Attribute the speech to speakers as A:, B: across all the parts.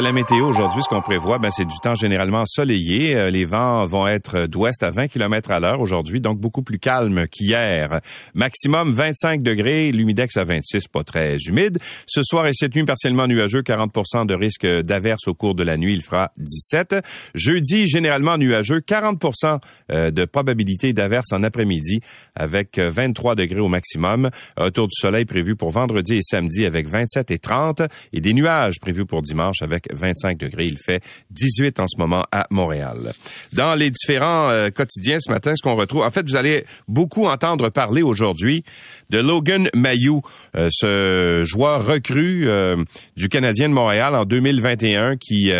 A: La météo aujourd'hui, ce qu'on prévoit, ben, c'est du temps généralement ensoleillé. Euh, les vents vont être d'ouest à 20 km à l'heure aujourd'hui, donc beaucoup plus calme qu'hier. Maximum 25 degrés, l'humidex à 26, pas très humide. Ce soir et cette nuit, partiellement nuageux, 40% de risque d'averse au cours de la nuit, il fera 17. Jeudi, généralement nuageux, 40% euh, de probabilité d'averse en après-midi, avec 23 degrés au maximum. Un du soleil prévu pour vendredi et samedi avec 27 et 30, et des nuages prévus pour dimanche avec 25 degrés. Il fait 18 en ce moment à Montréal. Dans les différents euh, quotidiens ce matin, ce qu'on retrouve, en fait, vous allez beaucoup entendre parler aujourd'hui de Logan Mayou, euh, ce joueur recru euh, du Canadien de Montréal en 2021 qui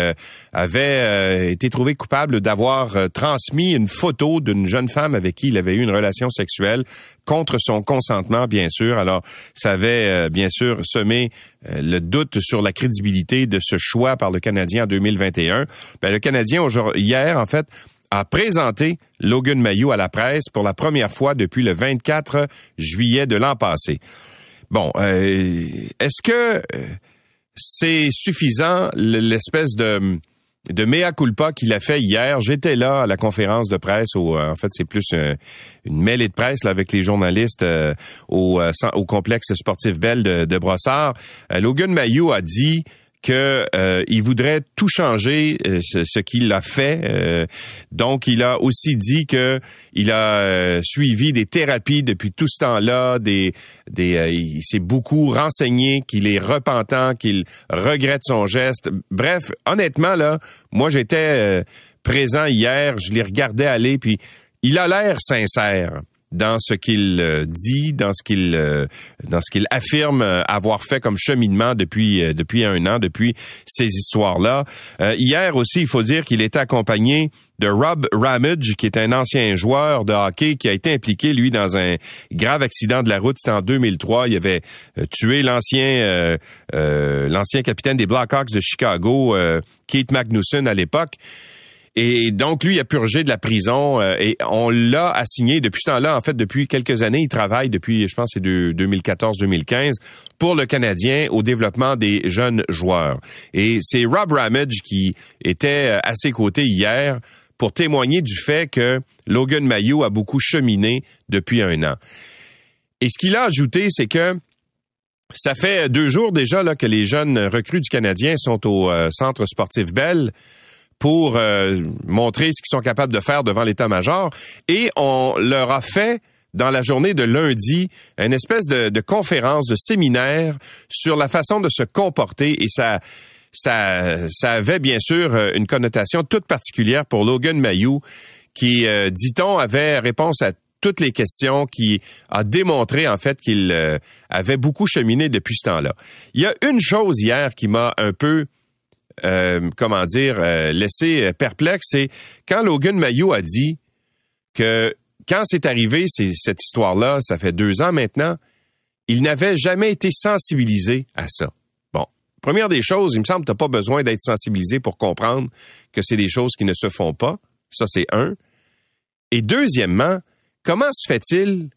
A: avait été trouvé coupable d'avoir transmis une photo d'une jeune femme avec qui il avait eu une relation sexuelle contre son consentement, bien sûr. Alors, ça avait bien sûr semé le doute sur la crédibilité de ce choix par le Canadien en 2021. Ben, le Canadien, hier, en fait, a présenté Logan Mayou à la presse pour la première fois depuis le 24 juillet de l'an passé. Bon, euh, est-ce que euh, c'est suffisant l'espèce de de mea culpa qu'il a fait hier? J'étais là à la conférence de presse. Où, euh, en fait, c'est plus une mêlée de presse avec les journalistes au, au complexe sportif Bell de, de Brossard. Logan Mayou a dit que euh, il voudrait tout changer euh, ce, qu'il a fait. Euh, donc, il a aussi dit que il a suivi des thérapies depuis tout ce temps-là. Des, des, il s'est beaucoup renseigné, qu'il est repentant, qu'il regrette son geste. Bref, honnêtement là, moi j'étais présent hier, je l'ai regardé aller, puis il a l'air sincère dans ce qu'il euh, dit, dans ce qu'il euh, dans ce qu'il affirme euh, avoir fait comme cheminement depuis depuis un an, depuis ces histoires-là. hier aussi, il faut dire qu'il était accompagné de Rob Ramage, qui est un ancien joueur de hockey qui a été impliqué, lui, dans un grave accident de la route. C'était en 2003. Il avait tué l'ancien l'ancien capitaine des Blackhawks de Chicago, Keith Magnuson, à l'époque. Et donc, lui, a purgé de la prison euh, et on l'a assigné depuis ce temps-là. En fait, depuis quelques années, il travaille depuis, je pense, c'est de 2014-2015 pour le Canadien au développement des jeunes joueurs. Et c'est Rob Ramage qui était à ses côtés hier pour témoigner du fait que Logan Mayou a beaucoup cheminé depuis un an. Et ce qu'il a ajouté, c'est que ça fait deux jours déjà là, que les jeunes recrues du Canadien sont au euh, centre sportif Bell pour euh, montrer ce qu'ils sont capables de faire devant l'état-major. Et on leur a fait dans la journée de lundi une espèce de, conférence, de séminaire sur la façon de se comporter et ça, ça, ça avait bien sûr euh, une connotation toute particulière pour Logan Mayou qui, euh, dit-on, avait réponse à toutes les questions, qui a démontré en fait qu'il avait beaucoup cheminé depuis ce temps-là. Il y a une chose hier qui m'a un peu euh, comment dire, euh, laissé perplexe, c'est quand Logan Mayo a dit que quand c'est arrivé, cette histoire-là, ça fait deux ans maintenant, il n'avait jamais été sensibilisé à ça. Bon, première des choses, il me semble que tu n'as pas besoin d'être sensibilisé pour comprendre que c'est des choses qui ne se font pas. Ça, c'est un. Et deuxièmement, comment se fait-il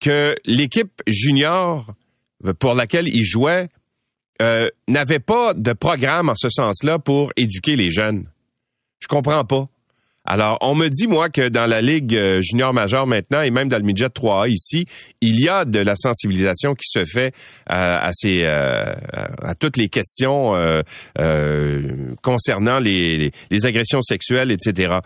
A: que l'équipe junior pour laquelle il jouait euh, n'avait pas de programme en ce sens-là pour éduquer les jeunes. Je comprends pas. Alors, on me dit, moi, que dans la Ligue euh, junior majeure maintenant, et même dans le midget 3A ici, il y a de la sensibilisation qui se fait euh, à, ces, à toutes les questions concernant les, les, agressions sexuelles, etc.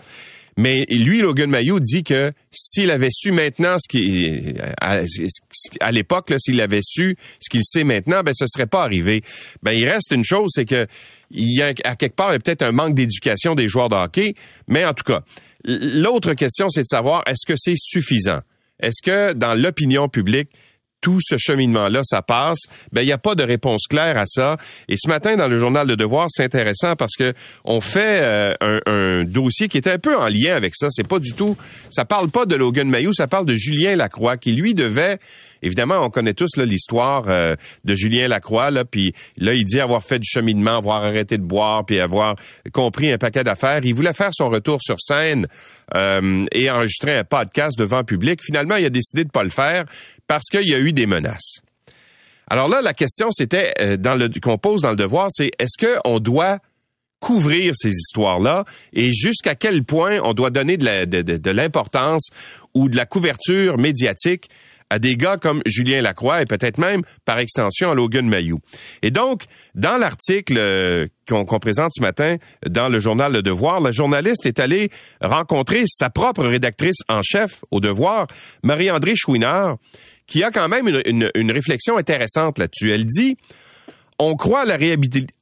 A: Mais lui, Logan Mayou, dit que s'il avait su maintenant ce qui à, l'époque, s'il avait su ce qu'il sait maintenant, ben ce serait pas arrivé. Ben il reste une chose, c'est que il y a à quelque part peut-être un manque d'éducation des joueurs de hockey, mais en tout cas, l'autre question, c'est de savoir est-ce que c'est suffisant? Est-ce que dans l'opinion publique tout ce cheminement-là, ça passe. Ben, il n'y a pas de réponse claire à ça. Et ce matin, dans le journal Le Devoir, c'est intéressant parce que on fait euh, un, dossier qui est un peu en lien avec ça. C'est pas du tout, ça parle pas de Logan Mayou, ça parle de Julien Lacroix, qui lui devait Évidemment, on connaît tous l'histoire euh, de Julien Lacroix, là, puis là, il dit avoir fait du cheminement, avoir arrêté de boire, puis avoir compris un paquet d'affaires. Il voulait faire son retour sur scène euh, et enregistrer un podcast devant public. Finalement, il a décidé de pas le faire parce qu'il y a eu des menaces. Alors là, la question, c'était euh, dans le qu'on pose dans le devoir, c'est est-ce qu'on doit couvrir ces histoires-là et jusqu'à quel point on doit donner de l'importance ou de la couverture médiatique à des gars comme Julien Lacroix et peut-être même, par extension, à Logan Mayou. Et donc, dans l'article euh, qu'on présente ce matin dans le journal Le Devoir, la journaliste est allée rencontrer sa propre rédactrice en chef au Devoir, Marie-André Chouinard, qui a quand même une, réflexion intéressante là-dessus. Elle dit, on croit à la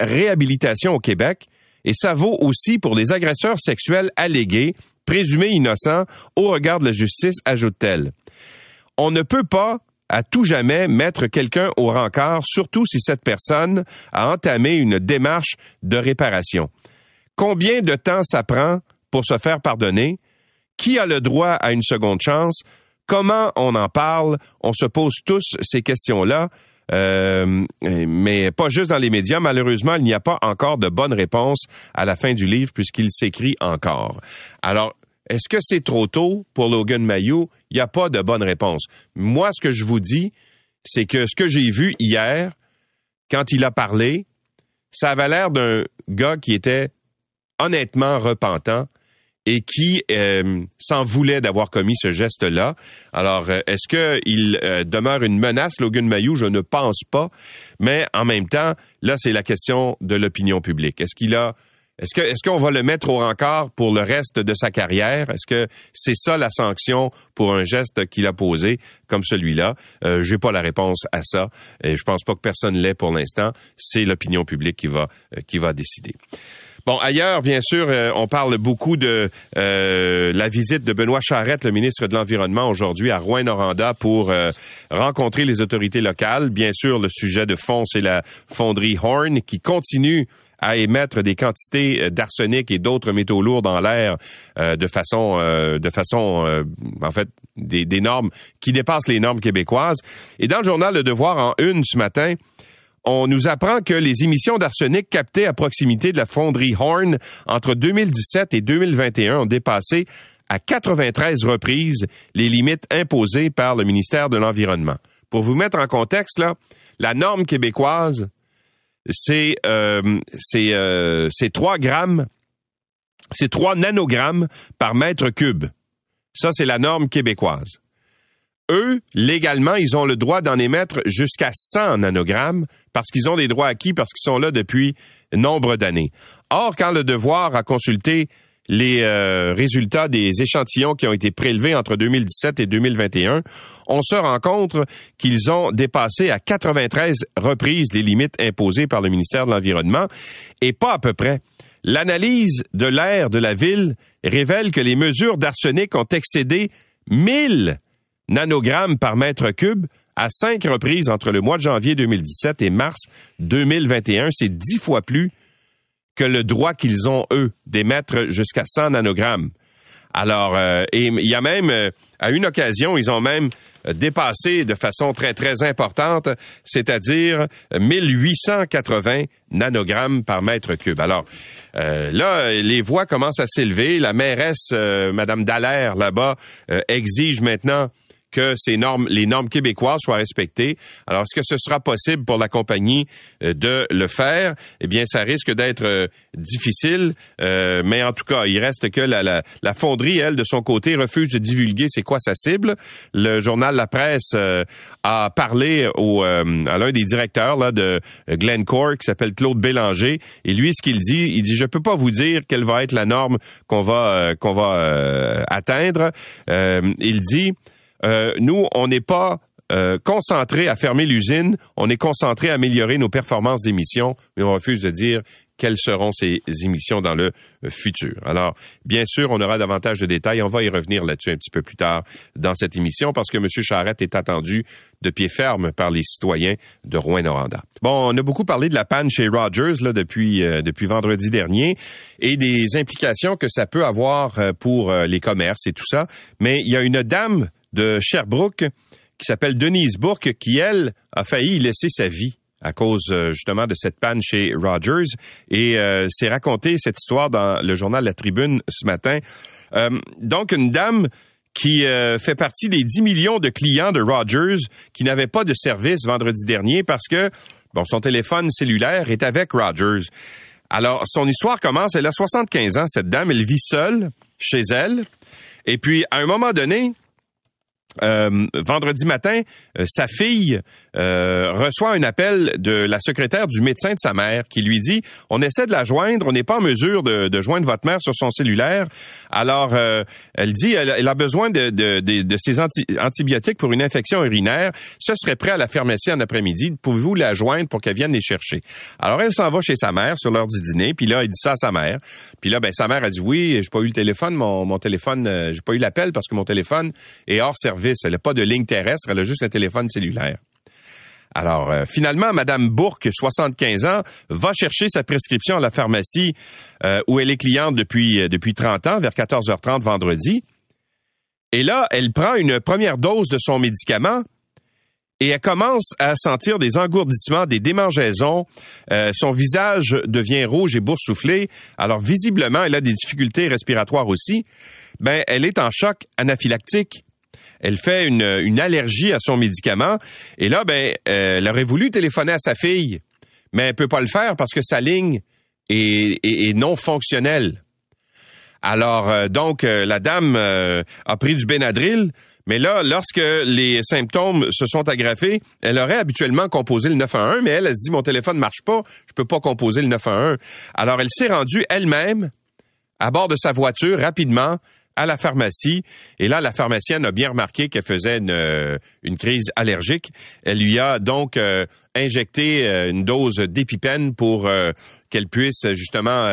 A: réhabilitation au Québec, et ça vaut aussi pour les agresseurs sexuels allégués, présumés innocents au regard de la justice, ajoute-t-elle on ne peut pas à tout jamais mettre quelqu'un au rencard, surtout si cette personne a entamé une démarche de réparation. Combien de temps ça prend pour se faire pardonner? Qui a le droit à une seconde chance? Comment on en parle? On se pose tous ces questions-là. Euh, mais pas juste dans les médias. Malheureusement, il n'y a pas encore de bonne réponse à la fin du livre puisqu'il s'écrit encore. Alors, est-ce que c'est trop tôt pour Logan Mayou? Il n'y a pas de bonne réponse. Moi, ce que je vous dis, c'est que ce que j'ai vu hier, quand il a parlé, ça avait l'air d'un gars qui était honnêtement repentant et qui euh, s'en voulait d'avoir commis ce geste-là. Alors, euh, est-ce qu'il euh, demeure une menace, Logan Mayou? Je ne pense pas. Mais en même temps, là, c'est la question de l'opinion publique. Est-ce qu'il a est-ce que est-ce qu'on va le mettre au rencard pour le reste de sa carrière? Est-ce que c'est ça la sanction pour un geste qu'il a posé comme celui-là? Euh, J'ai pas la réponse à ça et je pense pas que personne l'ait pour l'instant. C'est l'opinion publique qui va euh, qui va décider. Bon, ailleurs, bien sûr, euh, on parle beaucoup de euh, la visite de Benoît Charette, le ministre de l'Environnement, aujourd'hui à Rouen-Noranda pour rencontrer les autorités locales. Bien sûr, le sujet de fond, c'est la fonderie Horn qui continue à émettre des quantités euh, d'arsenic et d'autres métaux lourds dans l'air euh, de façon, euh, de façon, en fait, des normes qui dépassent les normes québécoises. Et dans le journal Le Devoir en une ce matin, on nous apprend que les émissions d'arsenic captées à proximité de la fonderie Horn entre 2017 et 2021 ont dépassé à 93 reprises les limites imposées par le ministère de l'Environnement. Pour vous mettre en contexte, là, la norme québécoise c'est euh, euh, 3 grammes, c'est 3 nanogrammes par mètre cube. Ça, c'est la norme québécoise. Eux, légalement, ils ont le droit d'en émettre jusqu'à 100 nanogrammes parce qu'ils ont des droits acquis, parce qu'ils sont là depuis nombre d'années. Or, quand le devoir a consulté les euh, résultats des échantillons qui ont été prélevés entre 2017 et 2021, on se rend compte qu'ils ont dépassé à 93 reprises les limites imposées par le ministère de l'Environnement et pas à peu près. L'analyse de l'air de la ville révèle que les mesures d'arsenic ont excédé 1000 nanogrammes par mètre cube à cinq reprises entre le mois de janvier 2017 et mars 2021. C'est dix fois plus que le droit qu'ils ont, eux, d'émettre jusqu'à 100 nanogrammes. Alors, euh, il y a même, euh, à une occasion, ils ont même euh, dépassé de façon très, très importante, c'est-à-dire 1880 nanogrammes par mètre cube. Alors, là, les voix commencent à s'élever. La mairesse, Madame Dallaire, là-bas, exige maintenant que ces normes, les normes québécoises soient respectées. Alors, est-ce que ce sera possible pour la compagnie euh, de le faire? Eh bien, ça risque d'être euh, difficile, euh, mais en tout cas, il reste que la, la, la, fonderie, elle, de son côté, refuse de divulguer c'est quoi sa cible. Le journal La Presse a parlé au, à l'un des directeurs là, de Glencore, qui s'appelle Claude Bélanger, et lui, ce qu'il dit, il dit, je peux pas vous dire quelle va être la norme qu'on va qu'on va atteindre. il dit euh, nous, on n'est pas euh, concentré à fermer l'usine, on est concentré à améliorer nos performances d'émissions, mais on refuse de dire quelles seront ces émissions dans le futur. Alors, bien sûr, on aura davantage de détails. On va y revenir là-dessus un petit peu plus tard dans cette émission parce que M. Charette est attendu de pied ferme par les citoyens de Rouen-Noranda. Bon, on a beaucoup parlé de la panne chez Rogers là, depuis, euh, depuis vendredi dernier et des implications que ça peut avoir euh, pour euh, les commerces et tout ça. Mais il y a une dame de Sherbrooke qui s'appelle Denise Bourque qui, elle, a failli laisser sa vie à cause justement de cette panne chez Rogers. Et c'est raconté cette histoire dans le journal La Tribune ce matin. donc, une dame qui euh, fait partie des 10 millions de clients de Rogers qui n'avaient pas de service vendredi dernier parce que bon, son téléphone cellulaire est avec Rogers. Alors, son histoire commence, elle a 75 ans, cette dame, elle vit seule chez elle. Et puis, à un moment donné, euh, vendredi matin, euh, sa fille euh, reçoit un appel de la secrétaire du médecin de sa mère qui lui dit on essaie de la joindre, on n'est pas en mesure de, de, joindre votre mère sur son cellulaire. Alors elle dit elle, a besoin de, de, de ces antibiotiques pour une infection urinaire. Ce serait prêt à la pharmacie en après-midi. Pouvez-vous la joindre pour qu'elle vienne les chercher? Alors elle s'en va chez sa mère sur l'heure du dîner. Puis là, il dit ça à sa mère. Puis là, ben sa mère a dit oui, j'ai pas eu le téléphone, mon, mon téléphone, j'ai pas eu l'appel parce que mon téléphone est hors service elle n'a pas de ligne terrestre, elle a juste un téléphone cellulaire. Alors, euh, finalement, Madame Bourque, 75 ans, va chercher sa prescription à la pharmacie euh, où elle est cliente depuis, euh, depuis 30 ans, vers 14h30 vendredi. Et là, elle prend une première dose de son médicament et elle commence à sentir des engourdissements, des démangeaisons. son visage devient rouge et boursouflé. Alors, visiblement, elle a des difficultés respiratoires aussi. Ben, elle est en choc anaphylactique elle fait une, une allergie à son médicament. Et là, ben, euh, elle aurait voulu téléphoner à sa fille, mais elle peut pas le faire parce que sa ligne est, est, non fonctionnelle. Alors, euh, donc, euh, la dame a pris du Benadryl, mais là, lorsque les symptômes se sont aggravés, elle aurait habituellement composé le 911, mais elle, elle se dit, mon téléphone ne marche pas, je peux pas composer le 911. Alors, elle s'est rendue elle-même à bord de sa voiture rapidement à la pharmacie. Et là, la pharmacienne a bien remarqué qu'elle faisait une, euh, une, crise allergique. Elle lui a donc euh, injecté euh, une dose d'épipène pour qu'elle puisse justement,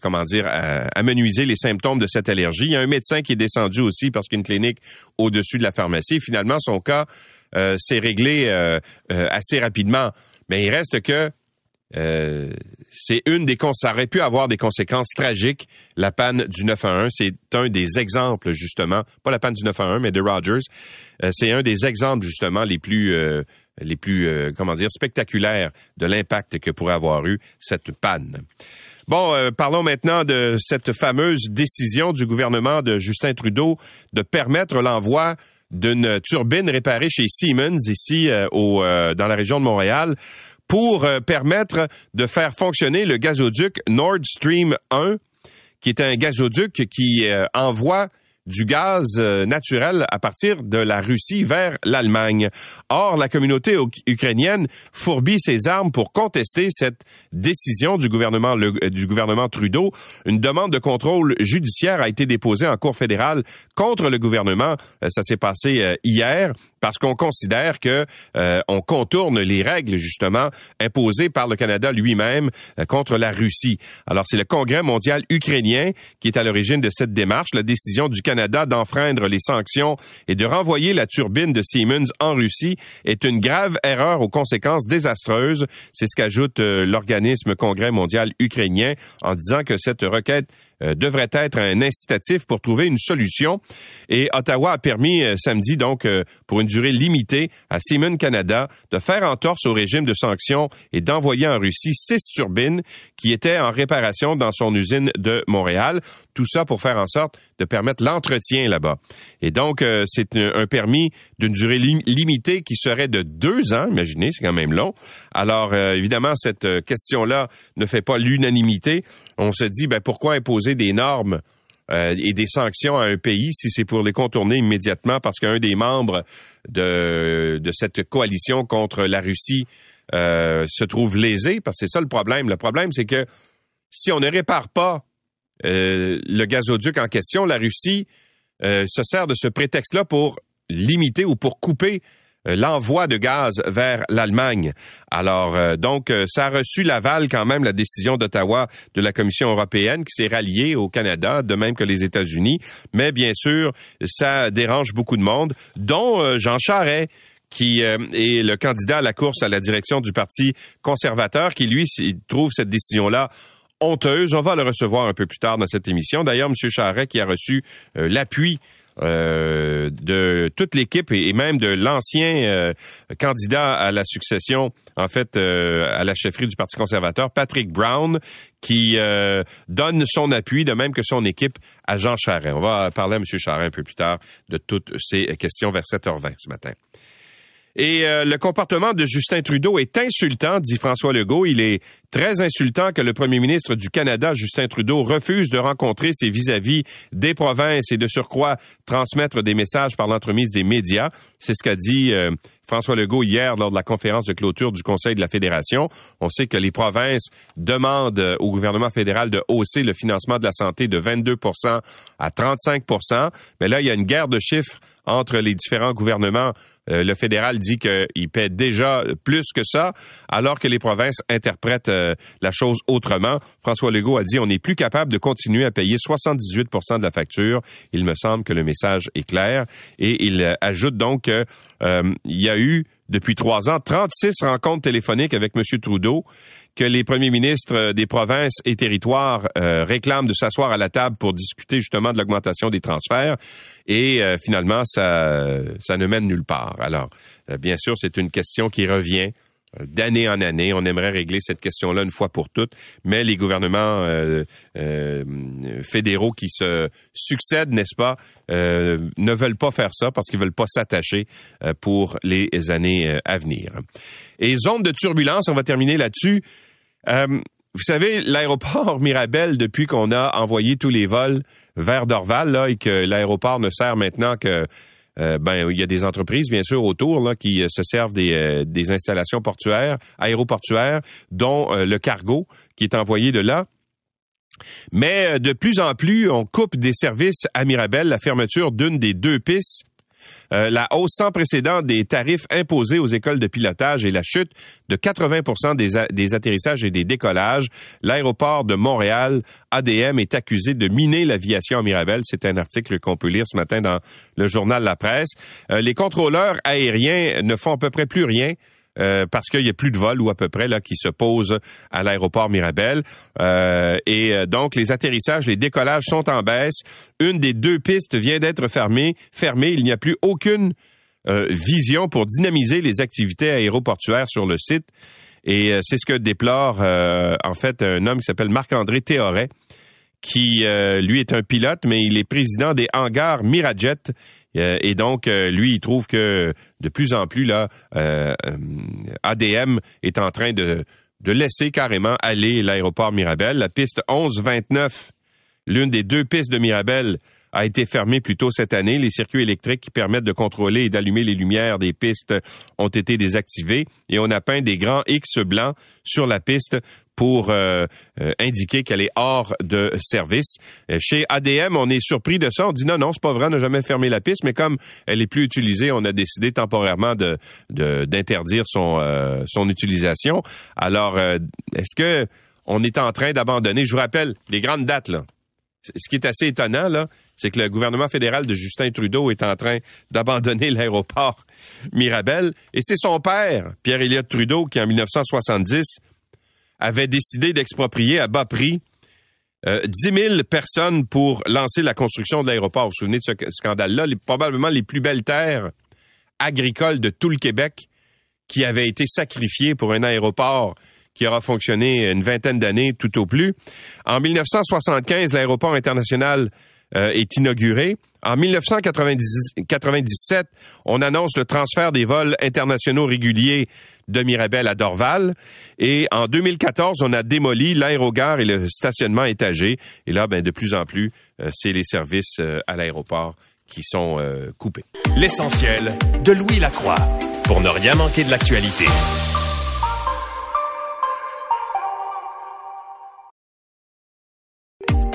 A: comment dire, amenuiser les symptômes de cette allergie. Il y a un médecin qui est descendu aussi parce qu'une clinique au-dessus de la pharmacie. Finalement, son cas s'est réglé assez rapidement. Mais il reste que euh, c'est une des ça aurait pu avoir des conséquences tragiques. La panne du 911 c'est un des exemples justement. Pas la panne du 911 mais de Rogers. Euh, c'est un des exemples justement les plus euh, les plus comment dire spectaculaires de l'impact que pourrait avoir eu cette panne. Bon, parlons maintenant de cette fameuse décision du gouvernement de Justin Trudeau de permettre l'envoi d'une turbine réparée chez Siemens ici au, dans la région de Montréal pour euh, permettre de faire fonctionner le gazoduc Nord Stream 1, qui est un gazoduc qui euh, envoie du gaz euh, naturel à partir de la Russie vers l'Allemagne. Or, la communauté ukrainienne fourbit ses armes pour contester cette décision du gouvernement, du gouvernement Trudeau. Une demande de contrôle judiciaire a été déposée en Cour fédérale contre le gouvernement. Ça s'est passé hier parce qu'on considère que euh, on contourne les règles justement imposées par le Canada lui-même euh, contre la Russie. Alors c'est le Congrès mondial ukrainien qui est à l'origine de cette démarche, la décision du Canada d'enfreindre les sanctions et de renvoyer la turbine de Siemens en Russie est une grave erreur aux conséquences désastreuses, c'est ce qu'ajoute euh, l'organisme Congrès mondial ukrainien en disant que cette requête euh, devrait être un incitatif pour trouver une solution. Et Ottawa a permis euh, samedi, donc, euh, pour une durée limitée, à Siemens Canada de faire entorse au régime de sanctions et d'envoyer en Russie six turbines qui étaient en réparation dans son usine de Montréal. Tout ça pour faire en sorte de permettre l'entretien là-bas. Et donc, c'est un, permis d'une durée limitée qui serait de deux ans. Imaginez, c'est quand même long. Alors, évidemment, cette question-là ne fait pas l'unanimité on se dit ben pourquoi imposer des normes euh, et des sanctions à un pays si c'est pour les contourner immédiatement? Parce qu'un des membres de, de cette coalition contre la Russie euh, se trouve lésé parce que c'est ça le problème. Le problème c'est que si on ne répare pas euh, le gazoduc en question, la Russie se sert de ce prétexte-là pour limiter ou pour couper l'envoi de gaz vers l'Allemagne. Alors, donc, ça a reçu l'aval quand même, la décision d'Ottawa de la Commission européenne qui s'est ralliée au Canada, de même que les États-Unis. Mais bien sûr, ça dérange beaucoup de monde, dont Jean Charest qui est le candidat à la course à la direction du Parti conservateur, qui lui trouve cette décision-là honteuse. On va le recevoir un peu plus tard dans cette émission. D'ailleurs, M. Charret qui a reçu euh, l'appui euh, de toute l'équipe et, même de l'ancien euh, candidat à la succession, en fait, à la chefferie du Parti conservateur, Patrick Brown, qui donne son appui, de même que son équipe, à Jean Charest. On va parler à M. Charret un peu plus tard de toutes ces questions vers 7h20 ce matin. Et euh, le comportement de Justin Trudeau est insultant, dit François Legault. Il est très insultant que le premier ministre du Canada, Justin Trudeau, refuse de rencontrer ses vis-à-vis des provinces et de surcroît transmettre des messages par l'entremise des médias. C'est ce qu'a dit euh, François Legault hier lors de la conférence de clôture du Conseil de la Fédération. On sait que les provinces demandent euh, au gouvernement fédéral de hausser le financement de la santé de 22% à 35% mais là, il y a une guerre de chiffres entre les différents gouvernements euh, le fédéral dit qu'il paie déjà plus que ça, alors que les provinces interprètent euh, la chose autrement. François Legault a dit on n'est plus capable de continuer à payer 78% de la facture. Il me semble que le message est clair. Et il euh, ajoute donc qu'il y a eu depuis trois ans 36 rencontres téléphoniques avec M. Trudeau que les premiers ministres euh, des provinces et territoires euh, réclament de s'asseoir à la table pour discuter justement de l'augmentation des transferts et euh, finalement ça ça ne mène nulle part. Alors bien sûr, c'est une question qui revient d'année en année. On aimerait régler cette question-là une fois pour toutes, mais les gouvernements fédéraux qui se succèdent, n'est-ce pas, ne veulent pas faire ça parce qu'ils veulent pas s'attacher pour les années à venir. Et zone de turbulence, on va terminer là-dessus. Euh, vous savez, l'aéroport Mirabel, depuis qu'on a envoyé tous les vols vers Dorval, là, et que l'aéroport ne sert maintenant que euh, ben il y a des entreprises bien sûr autour là qui euh, se servent des, des installations portuaires, aéroportuaires, dont le cargo qui est envoyé de là. Mais de plus en plus, on coupe des services à Mirabel, la fermeture d'une des deux pistes euh, la hausse sans précédent des tarifs imposés aux écoles de pilotage et la chute de 80 des, des atterrissages et des décollages. L'aéroport de Montréal, ADM, est accusé de miner l'aviation à Mirabel. C'est un article qu'on peut lire ce matin dans le journal La Presse. Euh, les contrôleurs aériens ne font à peu près plus rien euh, parce qu'il y a plus de vols ou à peu près là qui se posent à l'aéroport Mirabel. Euh, et euh, donc les atterrissages, les décollages sont en baisse. Une des deux pistes vient d'être fermée. Fermée, il n'y a plus aucune vision pour dynamiser les activités aéroportuaires sur le site. Et c'est ce que déplore en fait un homme qui s'appelle Marc-André Théoret, qui lui est un pilote, mais il est président des hangars Mirajet euh, et donc, euh, lui, il trouve que de plus en plus, là, euh, ADM est en train de, de laisser carrément aller l'aéroport Mirabel. La piste 1129, l'une des deux pistes de Mirabel, a été fermée plus tôt cette année. Les circuits électriques qui permettent de contrôler et d'allumer les lumières des pistes ont été désactivés et on a peint des grands X blancs sur la piste pour euh, euh, indiquer qu'elle est hors de service. Euh, chez ADM, on est surpris de ça. On dit non, non, c'est pas vrai, on n'a jamais fermé la piste, mais comme elle est plus utilisée, on a décidé temporairement de d'interdire son son utilisation. Alors, est-ce que on est en train d'abandonner? Je vous rappelle les grandes dates là. Ce qui est assez étonnant là, c'est que le gouvernement fédéral de Justin Trudeau est en train d'abandonner l'aéroport Mirabel et c'est son père, Pierre Elliott Trudeau, qui en 1970 avait décidé d'exproprier à bas prix euh, 10 000 personnes pour lancer la construction de l'aéroport. Vous vous souvenez de ce scandale-là? probablement les plus belles terres agricoles de tout le Québec qui avaient été sacrifiées pour un aéroport qui aura fonctionné une vingtaine d'années tout au plus. En 1975, l'aéroport international euh, est inauguré. En 1997, on annonce le transfert des vols internationaux réguliers de Mirabel à Dorval. Et en 2014, on a démoli l'aérogare et le stationnement étagé. Et là, ben, de plus en plus, euh, c'est les services euh, à l'aéroport qui sont coupés.
B: L'essentiel de Louis Lacroix pour ne rien manquer de l'actualité.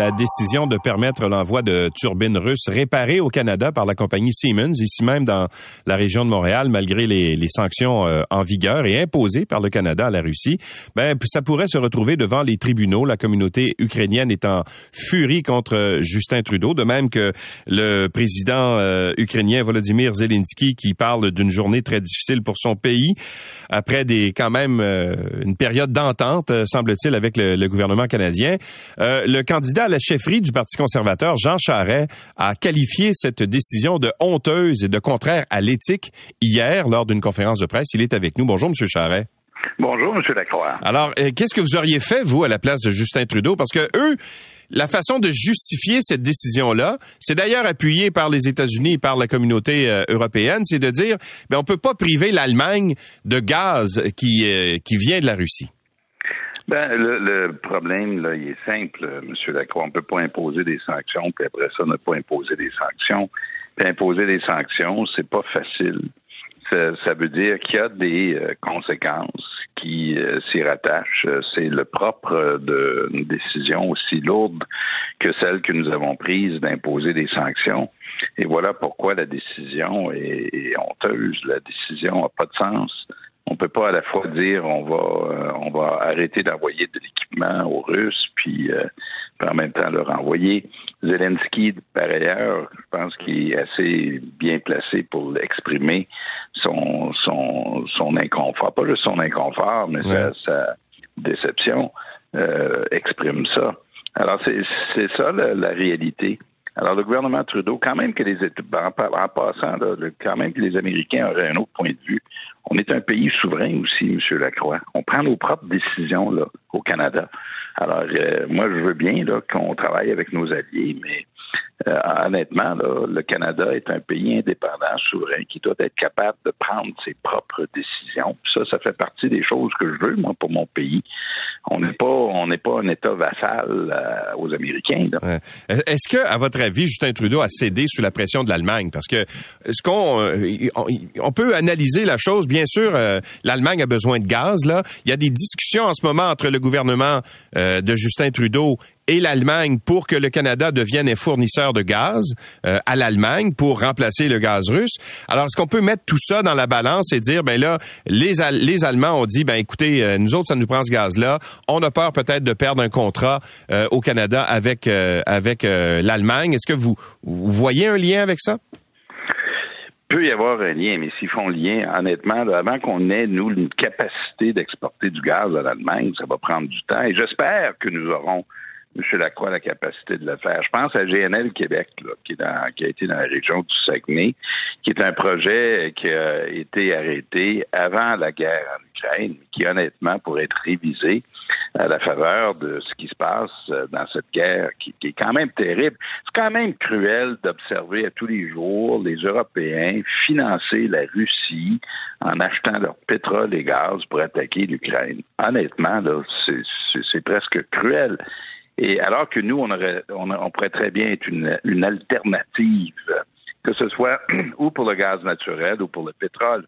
A: La décision de permettre l'envoi de turbines russes réparées au Canada par la compagnie Siemens, ici même dans la région de Montréal, malgré les, sanctions euh, en vigueur et imposées par le Canada à la Russie, ben ça pourrait se retrouver devant les tribunaux. La communauté ukrainienne est en furie contre Justin Trudeau, de même que le président euh, ukrainien Volodymyr Zelensky qui parle d'une journée très difficile pour son pays après des quand même euh, une période d'entente, semble-t-il, avec le, gouvernement canadien. le candidat la chefferie du Parti conservateur, Jean Charest, a qualifié cette décision de honteuse et de contraire à l'éthique hier lors d'une conférence de presse. Il est avec nous. Bonjour, Monsieur Charret.
C: Bonjour, M. Lacroix.
A: Alors, euh, qu'est-ce que vous auriez fait, vous, à la place de Justin Trudeau? Parce que eux, la façon de justifier cette décision-là, c'est d'ailleurs appuyé par les États-Unis et par la communauté euh, européenne, c'est de dire, ben, on peut pas priver l'Allemagne de gaz qui, euh, qui vient de la Russie.
C: Ben, le, problème, là, il est simple, M. Lacroix. On peut pas imposer des sanctions, puis après ça, ne pas imposer des sanctions. Imposer des sanctions, c'est pas facile. Ça, veut dire qu'il y a des euh, conséquences qui euh, s'y rattachent. C'est le propre d'une décision aussi lourde que celle que nous avons prise d'imposer des sanctions. Et voilà pourquoi la décision est, est honteuse. La décision n'a pas de sens on peut pas à la fois dire on va euh, on va arrêter d'envoyer de l'équipement aux Russes puis, euh, en même temps leur envoyer. Zelensky, par ailleurs, je pense qu'il est assez bien placé pour exprimer son son son inconfort, pas juste son inconfort, mais sa, déception euh, exprime ça. Alors c'est c'est ça la, réalité. Alors, le gouvernement Trudeau, quand même que les en, passant, quand même que les Américains auraient un autre point de vue, on est un pays souverain aussi, M. Lacroix. On prend nos propres décisions là, au Canada. Alors, euh, moi, je veux bien qu'on travaille avec nos alliés, mais euh, honnêtement, le Canada est un pays indépendant, souverain, qui doit être capable de prendre ses propres décisions. Ça, ça fait partie des choses que je veux, moi, pour mon pays. On n'est pas, on n'est pas un État vassal euh, aux Américains.
A: Est-ce que, à votre avis, Justin Trudeau a cédé sous la pression de l'Allemagne? Parce que ce qu'on, euh, on, peut analyser la chose? Bien sûr, l'Allemagne a besoin de gaz. Là, il y a des discussions en ce moment entre le gouvernement de Justin Trudeau et l'Allemagne pour que le Canada devienne un fournisseur de gaz euh, à l'Allemagne pour remplacer le gaz russe. Alors, est-ce qu'on peut mettre tout ça dans la balance et dire, ben là, les, les Allemands ont dit, ben écoutez, euh, nous autres, ça nous prend ce gaz-là. On a peur peut-être de perdre un contrat euh, au Canada avec avec l'Allemagne. Est-ce que vous, vous voyez un lien avec ça?
C: peut y avoir un lien, mais s'ils font lien, honnêtement, avant qu'on ait, nous, une capacité d'exporter du gaz à l'Allemagne, ça va prendre du temps. Et j'espère que nous aurons M. Lacroix la capacité de le faire. Je pense à GNL Québec, qui, a été dans la région du Saguenay, qui est un projet qui a été arrêté avant la guerre en Ukraine, qui honnêtement pourrait être révisé à la faveur de ce qui se passe dans cette guerre, qui, est quand même terrible. C'est quand même cruel d'observer à tous les jours les Européens financer la Russie en achetant leur pétrole et gaz pour attaquer l'Ukraine. Honnêtement, là, c'est presque cruel. Et alors que nous, on, aurait, on, pourrait très bien être une, alternative, que ce soit ou pour le gaz naturel ou pour le pétrole.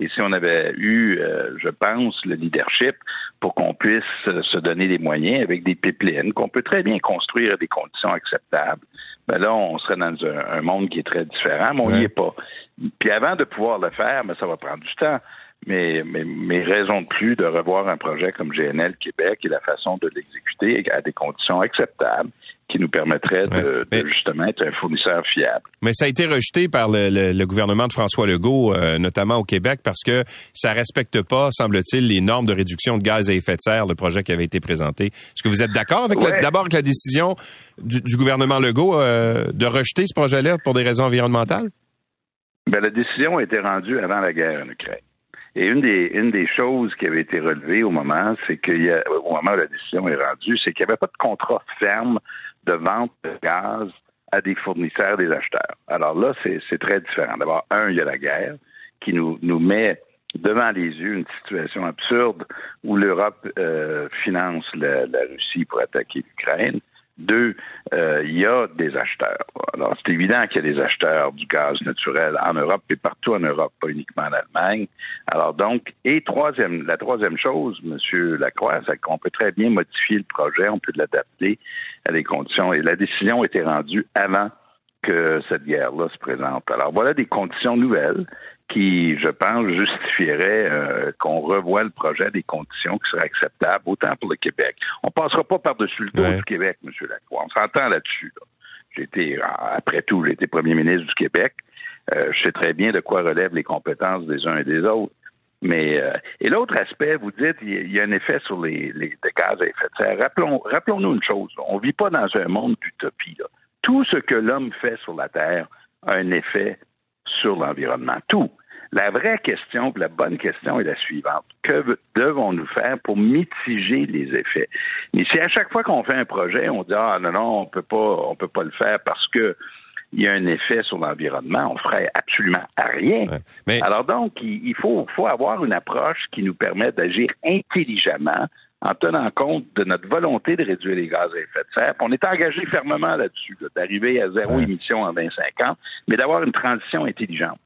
C: Et si on avait eu, euh, je pense, le leadership pour qu'on puisse euh, se donner les moyens avec des pipelines qu'on peut très bien construire à des conditions acceptables, ben là, on serait dans un, monde qui est très différent, mais on n'y est pas. Puis avant de pouvoir le faire, mais ben, ça va prendre du temps mais, mais, mais raison de plus de revoir un projet comme GNL Québec et la façon de l'exécuter à des conditions acceptables qui nous permettraient de, justement être un fournisseur fiable.
A: Mais ça a été rejeté par le, gouvernement de François Legault, euh, notamment au Québec, parce que ça respecte pas, semble-t-il, les normes de réduction de gaz à effet de serre, le projet qui avait été présenté. Est-ce que vous êtes d'accord avec d'abord avec la décision du, gouvernement Legault euh, de rejeter ce projet-là pour des raisons environnementales?
C: Ben, la décision a été rendue avant la guerre en Ukraine. Et une des, une des choses qui avait été relevée au moment, c'est qu'il y a, au moment où la décision est rendue, c'est qu'il n'y avait pas de contrat ferme de vente de gaz à des fournisseurs, des acheteurs. Alors là, c'est très différent. D'abord, un, il y a la guerre qui nous, nous met devant les yeux une situation absurde où l'Europe euh, finance la, Russie pour attaquer l'Ukraine. Deux, euh, il y a des acheteurs. Alors, c'est évident qu'il y a des acheteurs du gaz naturel en Europe et partout en Europe, pas uniquement en Allemagne. Alors donc, et troisième, la troisième chose, Monsieur Lacroix, c'est qu'on peut très bien modifier le projet, on peut l'adapter à des conditions. Et la décision a été rendue avant que cette guerre-là se présente. Alors voilà des conditions nouvelles qui, je pense, justifieraient euh, qu'on revoie le projet des conditions qui seraient acceptables, autant pour le Québec. On passera pas par-dessus le dos du Québec, M. Lacroix. On s'entend là-dessus. J'ai été, après tout, j'ai été premier ministre du Québec. Euh, je sais très bien de quoi relèvent les compétences des uns et des autres. Mais euh, et l'autre aspect, vous dites, il y a un effet sur les, les, gaz à effet de serre. Rappelons, rappelons-nous une chose. On vit pas dans un monde d'utopie. Tout ce que l'homme fait sur la Terre a un effet sur l'environnement. Tout. La vraie question, la bonne question est la suivante. Que devons-nous faire pour mitiger les effets? Mais si à chaque fois qu'on fait un projet, on dit Ah non, non, on peut pas, on peut pas le faire parce que il y a un effet sur l'environnement, on ferait absolument rien. Alors donc, il, faut, faut avoir une approche qui nous permet d'agir intelligemment en tenant compte de notre volonté de réduire les gaz à effet de serre. on est engagé fermement là-dessus, d'arriver à zéro émission en 2050, mais d'avoir une transition intelligente.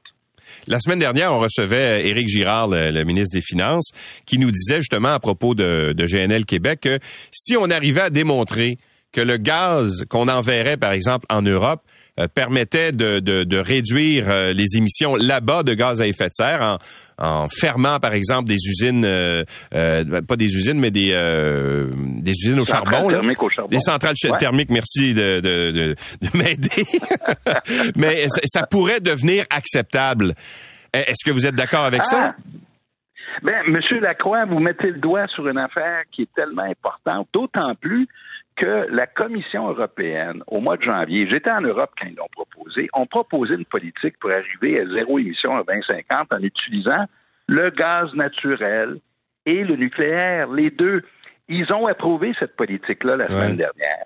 A: La semaine dernière, on recevait Éric Girard, le, ministre des Finances, qui nous disait justement à propos de, de GNL Québec que si on arrivait à démontrer que le gaz qu'on enverrait, par exemple, en Europe, euh, permettait de, de, de réduire euh, les émissions là-bas de gaz à effet de serre en, en fermant, par exemple, des usines, euh, pas des usines, mais des, des usines au charbon, là.
C: au charbon.
A: Des centrales thermiques, merci de, de, de, de m'aider. mais ça, pourrait devenir acceptable. Est-ce que vous êtes d'accord avec ça?
C: Ah! Ben, Monsieur Lacroix, vous mettez le doigt sur une affaire qui est tellement importante, d'autant plus que la Commission européenne, au mois de janvier, j'étais en Europe quand ils l'ont proposé, ont proposé une politique pour arriver à zéro émission en 2050 en utilisant le gaz naturel et le nucléaire, les deux. Ils ont approuvé cette politique-là la semaine dernière.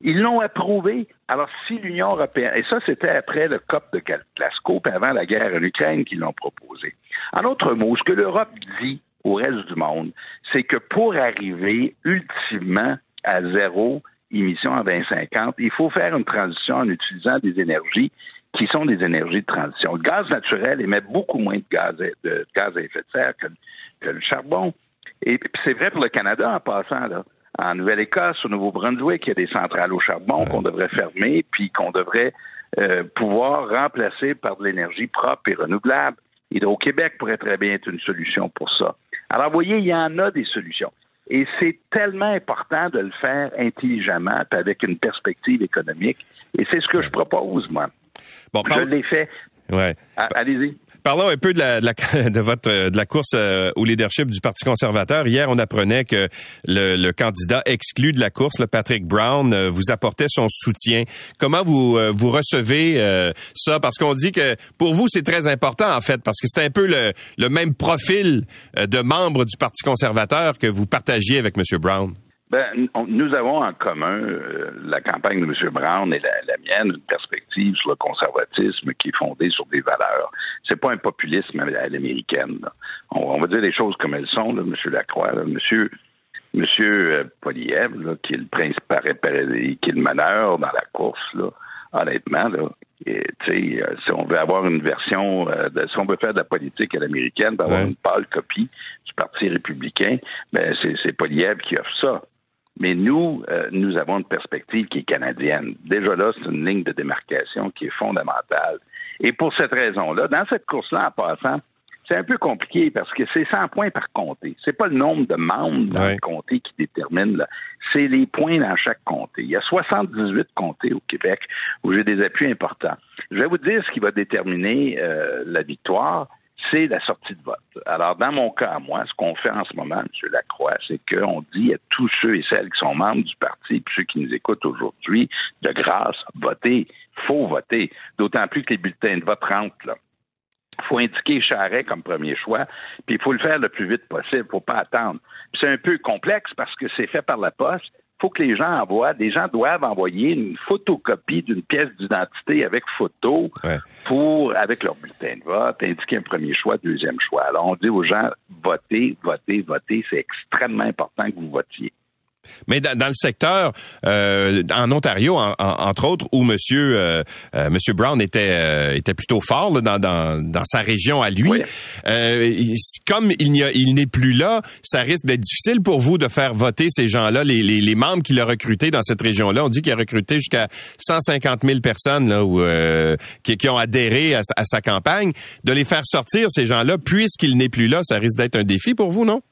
C: Ils l'ont approuvé. Alors, si l'Union européenne, et ça, c'était après le COP de Glasgow, puis avant la guerre en Ukraine qu'ils l'ont proposé. En autre mot, ce que l'Europe dit au reste du monde, c'est que pour arriver ultimement à zéro émission en 2050, il faut faire une transition en utilisant des énergies qui sont des énergies de transition. Le gaz naturel émet beaucoup moins de gaz, de gaz à effet de serre que, le charbon. Et c'est vrai pour le Canada en passant. Là. En Nouvelle-Écosse, au Nouveau-Brunswick, il y a des centrales au charbon qu'on devrait fermer, puis qu'on devrait euh, pouvoir remplacer par de l'énergie propre et renouvelable. Hydro-Québec pourrait très bien être une solution pour ça. Alors, vous voyez, il y en a des solutions. Et c'est tellement important de le faire intelligemment, puis avec une perspective économique. Et c'est ce que je propose, moi. Bon, je l'ai fait.
A: Ouais.
C: Allez-y.
A: Parlons un peu de la, de, votre de la course euh, au leadership du Parti conservateur. Hier, on apprenait que le, candidat exclu de la course, le Patrick Brown, euh, vous apportait son soutien. Comment vous euh, vous recevez ça? Parce qu'on dit que pour vous c'est très important en fait, parce que c'est un peu le, le même profil de membre du Parti conservateur que vous partagiez avec M. Brown.
C: Ben, nous avons en commun euh, la campagne de M. Brown et la, mienne, une perspective sur le conservatisme qui est fondée sur des valeurs. C'est pas un populisme à l'américaine. On, va dire les choses comme elles sont, là, M. Lacroix. Là. Monsieur, Monsieur euh, Poliev, qui est le principal, qui est le meneur dans la course, là, honnêtement, là, et, euh, si on veut avoir une version, de, si on veut faire de la politique à l'américaine, avoir une pâle copie du Parti républicain, ben c'est Poliev qui offre ça. Mais nous, euh, nous avons une perspective qui est canadienne. Déjà là, c'est une ligne de démarcation qui est fondamentale. Et pour cette raison-là, dans cette course-là, en passant, c'est un peu compliqué parce que c'est 100 points par comté. C'est pas le nombre de membres dans le comté qui détermine, c'est les points dans chaque comté. Il y a 78 comtés au Québec où j'ai des appuis importants. Je vais vous dire ce qui va déterminer euh, la victoire c'est la sortie de vote. Alors, dans mon cas, moi, ce qu'on fait en ce moment, M. Lacroix, c'est qu'on dit à tous ceux et celles qui sont membres du parti, puis ceux qui nous écoutent aujourd'hui, de grâce, votez. faut voter. D'autant plus que les bulletins de vote rentrent, là. Il faut indiquer Charret comme premier choix, puis il faut le faire le plus vite possible, faut pas attendre. C'est un peu complexe parce que c'est fait par la poste, faut que les gens envoient, des gens doivent envoyer une photocopie d'une pièce d'identité avec photo pour, avec leur bulletin de vote, indiquer un premier choix, deuxième choix. Alors, on dit aux gens, votez, votez, votez. C'est extrêmement important que vous votiez.
A: Mais dans, le secteur, euh, en Ontario, entre autres, où Monsieur euh, euh, Monsieur Brown était était plutôt fort dans, dans, dans sa région à lui, comme il n'y il n'est plus là, ça risque d'être difficile pour vous de faire voter ces gens-là, les, les, les membres qu'il a recrutés dans cette région-là. On dit qu'il a recruté jusqu'à 150 000 personnes là, où, qui, qui, ont adhéré à, à sa campagne. De les faire sortir ces gens-là, puisqu'il n'est plus là, ça risque d'être un défi pour vous, non?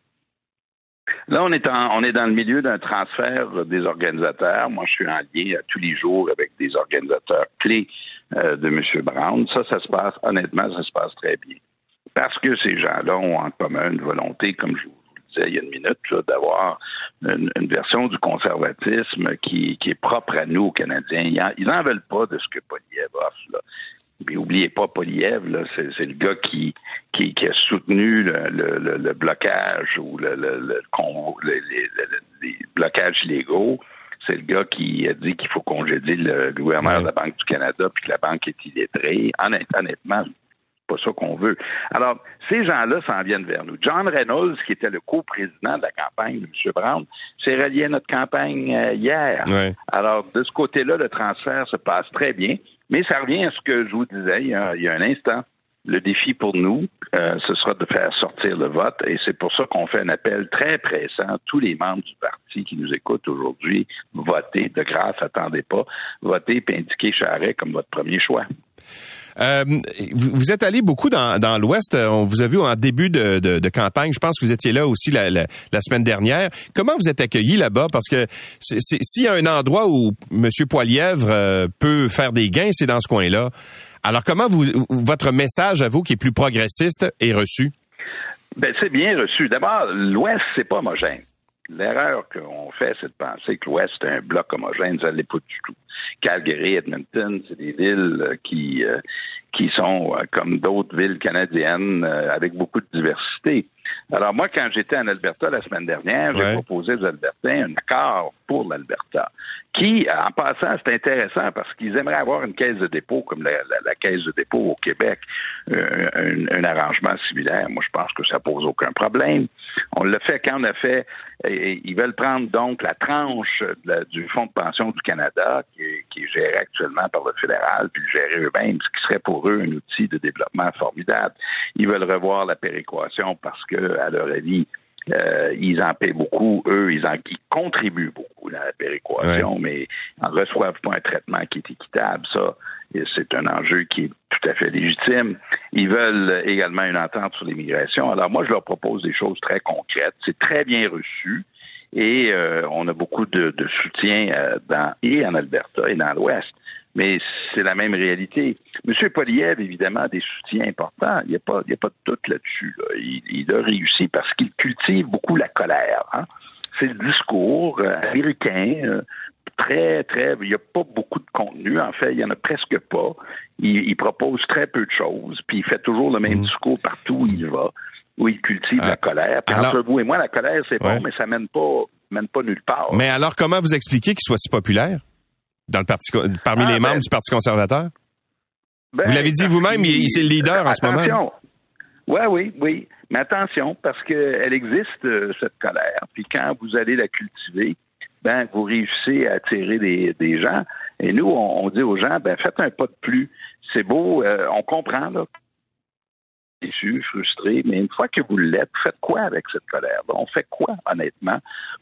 C: Là, on est, dans le milieu d'un transfert des organisateurs. Moi, je suis en lien tous les jours avec des organisateurs clés euh, de M. Brown. Ça, ça se passe, honnêtement, ça se passe très bien. Parce que ces gens-là ont en commun une volonté, comme je vous le disais il y a une minute, d'avoir une, version du conservatisme qui, est propre à nous, aux Canadiens. Ils n'en veulent pas de ce que Poliev offre. Puis oubliez pas Poliev, c'est, le gars qui, qui, a soutenu le, blocage ou le, les, blocages illégaux. C'est le gars qui a dit qu'il faut congédier le gouverneur de la Banque du Canada puis que la banque est illettrée. Honnêtement, c'est pas ça qu'on veut. Alors, ces gens-là s'en viennent vers nous. John Reynolds, qui était le co-président de la campagne de M. Brown, s'est relié à notre campagne euh, hier. Alors, de ce côté-là, le transfert se passe très bien. Mais ça revient à ce que je vous disais il y a, un instant. Le défi pour nous, euh, ce sera de faire sortir le vote et c'est pour ça qu'on fait un appel très pressant. Tous les membres du parti qui nous écoutent aujourd'hui, votez de grâce, attendez pas, votez et indiquez Charret comme votre premier choix.
A: Euh, vous, êtes allé beaucoup dans, dans l'Ouest. On vous a vu en début de, de, campagne. Je pense que vous étiez là aussi la, la, semaine dernière. Comment vous êtes accueilli là-bas? Parce que s'il y a un endroit où M. Poilièvre euh, peut faire des gains, c'est dans ce coin-là. Alors, comment vous, votre message à vous, qui est plus progressiste, est reçu?
C: Ben, c'est bien reçu. D'abord, l'Ouest, c'est pas homogène. L'erreur qu'on fait, c'est de penser que l'Ouest est un bloc homogène. Ça ne l'est pas du tout. Calgary, Edmonton, c'est des villes euh, qui, euh, qui sont euh, comme d'autres villes canadiennes avec beaucoup de diversité. Alors moi, quand j'étais en Alberta la semaine dernière, j'ai proposé aux Albertains un accord pour l'Alberta, qui, en passant, c'est intéressant parce qu'ils aimeraient avoir une caisse de dépôt comme la, caisse de dépôt au Québec, un, arrangement similaire. Moi, je pense que ça pose aucun problème. On l'a fait quand on a fait, ils veulent prendre donc la tranche du Fonds de pension du Canada, qui est, qui est géré actuellement par le fédéral, puis le gérer eux-mêmes, ce qui serait pour eux un outil de développement formidable. Ils veulent revoir la péréquation parce que, à leur avis, euh, ils en paient beaucoup, eux, ils en contribuent beaucoup dans la péréquation, mais ils ne reçoivent pas un traitement qui est équitable. Ça, c'est un enjeu qui est tout à fait légitime. Ils veulent également une entente sur l'immigration. Alors moi, je leur propose des choses très concrètes. C'est très bien reçu. Et euh, on a beaucoup de, soutien euh, dans, et en Alberta et dans l'Ouest. Mais c'est la même réalité. M. Poliev, évidemment, a des soutiens importants. Il n'y a, pas, il a pas de doute là-dessus. Il, a réussi parce qu'il cultive beaucoup la colère. Hein. C'est le discours euh, américain, très, très. Il n'y a pas beaucoup de contenu. En fait, il n'y en a presque pas. Il, propose très peu de choses, puis il fait toujours le même mmh. discours partout où il va où il cultive la ah. colère. Puis entre vous et moi, la colère, c'est bon, mais ça mène pas, mène pas nulle part.
A: Mais alors, comment vous expliquez qu'il soit si populaire dans le parti, parmi ah, les membres ben, du Parti conservateur? Ben, vous l'avez dit vous-même, il, c'est le leader en ce moment.
C: Oui, oui, oui. Mais attention, parce qu'elle existe, euh, cette colère. Puis quand vous allez la cultiver, ben, vous réussissez à attirer des, des gens. Et nous, on, dit aux gens, ben, faites un pas de plus. C'est beau, euh, on comprend, là, déçu, frustré, mais une fois que vous l'êtes, faites quoi avec cette colère On fait quoi, honnêtement,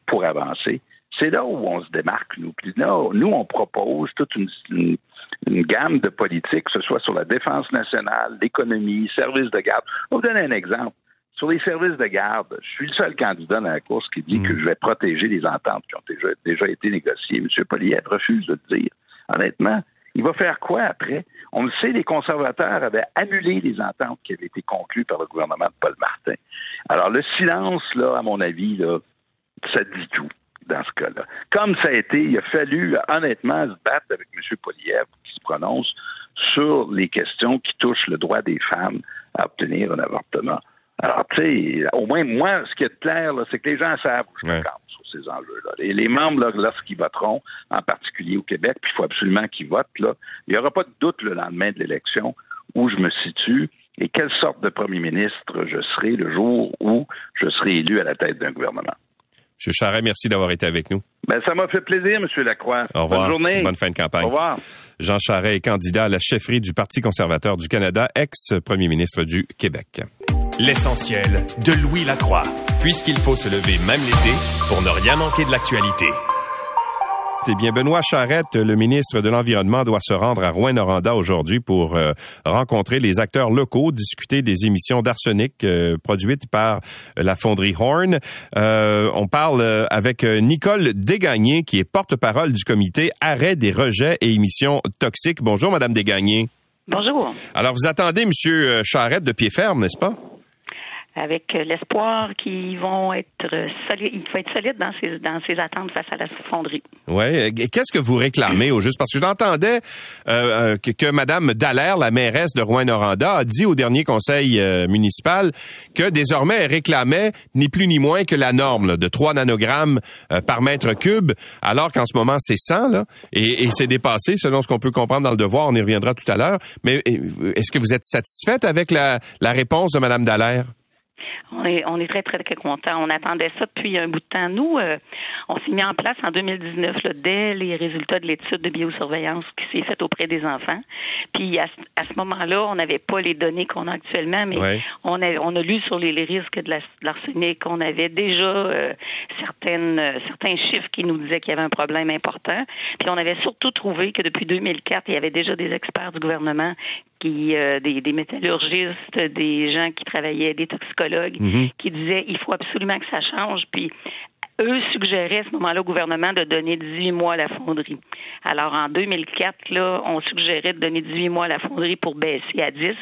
C: pour avancer? C'est là où on se démarque, nous. Puis là, nous, on propose toute une, une, gamme de politiques, que ce soit sur la défense nationale, l'économie, services de garde. Je vais vous donner un exemple. Sur les services de garde, je suis le seul candidat dans la course qui dit mm. que je vais protéger les ententes qui ont déjà, déjà été négociées. M. Poliev refuse de le dire. Honnêtement, il va faire quoi après? On le sait, les conservateurs avaient annulé les ententes qui avaient été conclues par le gouvernement de Paul Martin. Alors, le silence, là, à mon avis, là, ça dit tout dans ce cas-là. Comme ça a été, il a fallu, honnêtement, se battre avec M. Poliev qui se prononce sur les questions qui touchent le droit des femmes à obtenir un avortement. Alors, tu sais, au moins, moi, ce qui est clair, c'est que les gens savent où je me ces enjeux-là. Et les membres, lorsqu'ils voteront, en particulier au Québec, puis il faut absolument qu'ils votent, là, il n'y aura pas de doute le lendemain de l'élection où je me situe et quelle sorte de premier ministre je serai le jour où je serai élu à la tête d'un gouvernement.
A: Monsieur Charret, merci d'avoir été avec nous.
C: Ben, ça m'a fait plaisir, Monsieur Lacroix.
A: Au revoir.
C: Bonne journée.
A: Bonne fin de campagne.
C: Au revoir.
A: Jean Charret est candidat à la chefferie du Parti conservateur du Canada, ex-premier ministre du Québec.
B: L'essentiel de Louis Lacroix, puisqu'il faut se lever même l'été pour ne rien manquer de l'actualité.
A: Eh bien, Benoît Charette, le ministre de l'Environnement, doit se rendre à Rouen-Noranda aujourd'hui pour euh, rencontrer les acteurs locaux, discuter des émissions d'arsenic euh, produites par la fonderie Horn. Euh, on parle avec Nicole Dégagné, qui est porte-parole du comité Arrêt des rejets et émissions toxiques. Bonjour, Madame Dégagné.
D: Bonjour.
A: Alors, vous attendez Monsieur Charette de pied ferme, n'est-ce pas?
D: Avec l'espoir qu'ils vont être solides, il faut être solide dans ses, dans ses attentes face à la fonderie.
A: Oui. Qu'est-ce que vous réclamez au juste? Parce que j'entendais euh, que, que Mme Dallaire, la mairesse de Rouen-Noranda, a dit au dernier conseil euh, municipal que désormais elle réclamait ni plus ni moins que la norme de 3 nanogrammes euh, par mètre cube, alors qu'en ce moment c'est 100, là, et, et c'est dépassé selon ce qu'on peut comprendre dans le devoir, on y reviendra tout à l'heure. Mais est-ce que vous êtes satisfaite avec la, la réponse de Mme Dallaire?
D: On est, on est très, très, très content. On attendait ça depuis un bout de temps. Nous, euh, on s'est mis en place en 2019, là, dès les résultats de l'étude de biosurveillance qui s'est faite auprès des enfants. Puis à, ce moment-là, on n'avait pas les données qu'on a actuellement, mais on, a, on a lu sur les, risques de l'arsenic. On avait déjà euh, certaines, euh, certains chiffres qui nous disaient qu'il y avait un problème important. Puis on avait surtout trouvé que depuis 2004, il y avait déjà des experts du gouvernement qui, des, des métallurgistes, des gens qui travaillaient, des toxicologues, Mhm. qui disait il faut absolument que ça change. Puis eux suggéraient à ce moment-là au gouvernement de donner 18 mois à la fonderie. Alors en 2004, là, on suggérait de donner 18 mois à la fonderie pour baisser à 10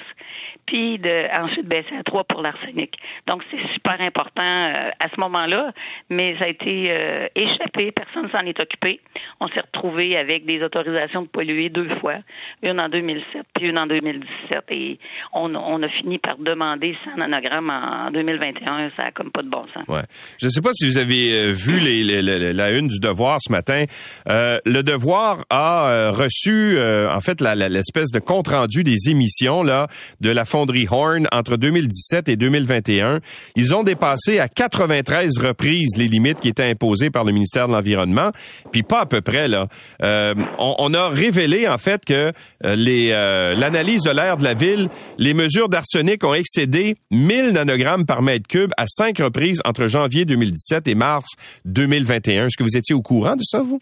D: de ensuite baisser à 3 pour l'arsenic. Donc c'est super important euh, à ce moment-là, mais ça a été euh, échappé, personne s'en est occupé. On s'est retrouvé avec des autorisations de polluer deux fois, une en 2007 puis une en 2017 et on, a fini par demander 100 nanogrammes en 2021, ça a comme pas de bon sens.
A: Ouais. Je ne sais pas si vous avez euh, vu la une du Devoir ce matin. le Devoir a reçu en fait l'espèce de compte rendu des émissions là de la fonderie Horn entre 2017 et 2021. Ils ont dépassé à 93 reprises les limites qui étaient imposées par le ministère de l'Environnement. Puis pas à peu près là. Euh, on, a révélé en fait que euh, les euh, l'analyse de l'air de la ville, les mesures d'arsenic ont excédé 1000 nanogrammes par mètre cube à cinq reprises entre janvier 2017 et mars 2021. Est-ce que vous étiez au courant de ça, vous?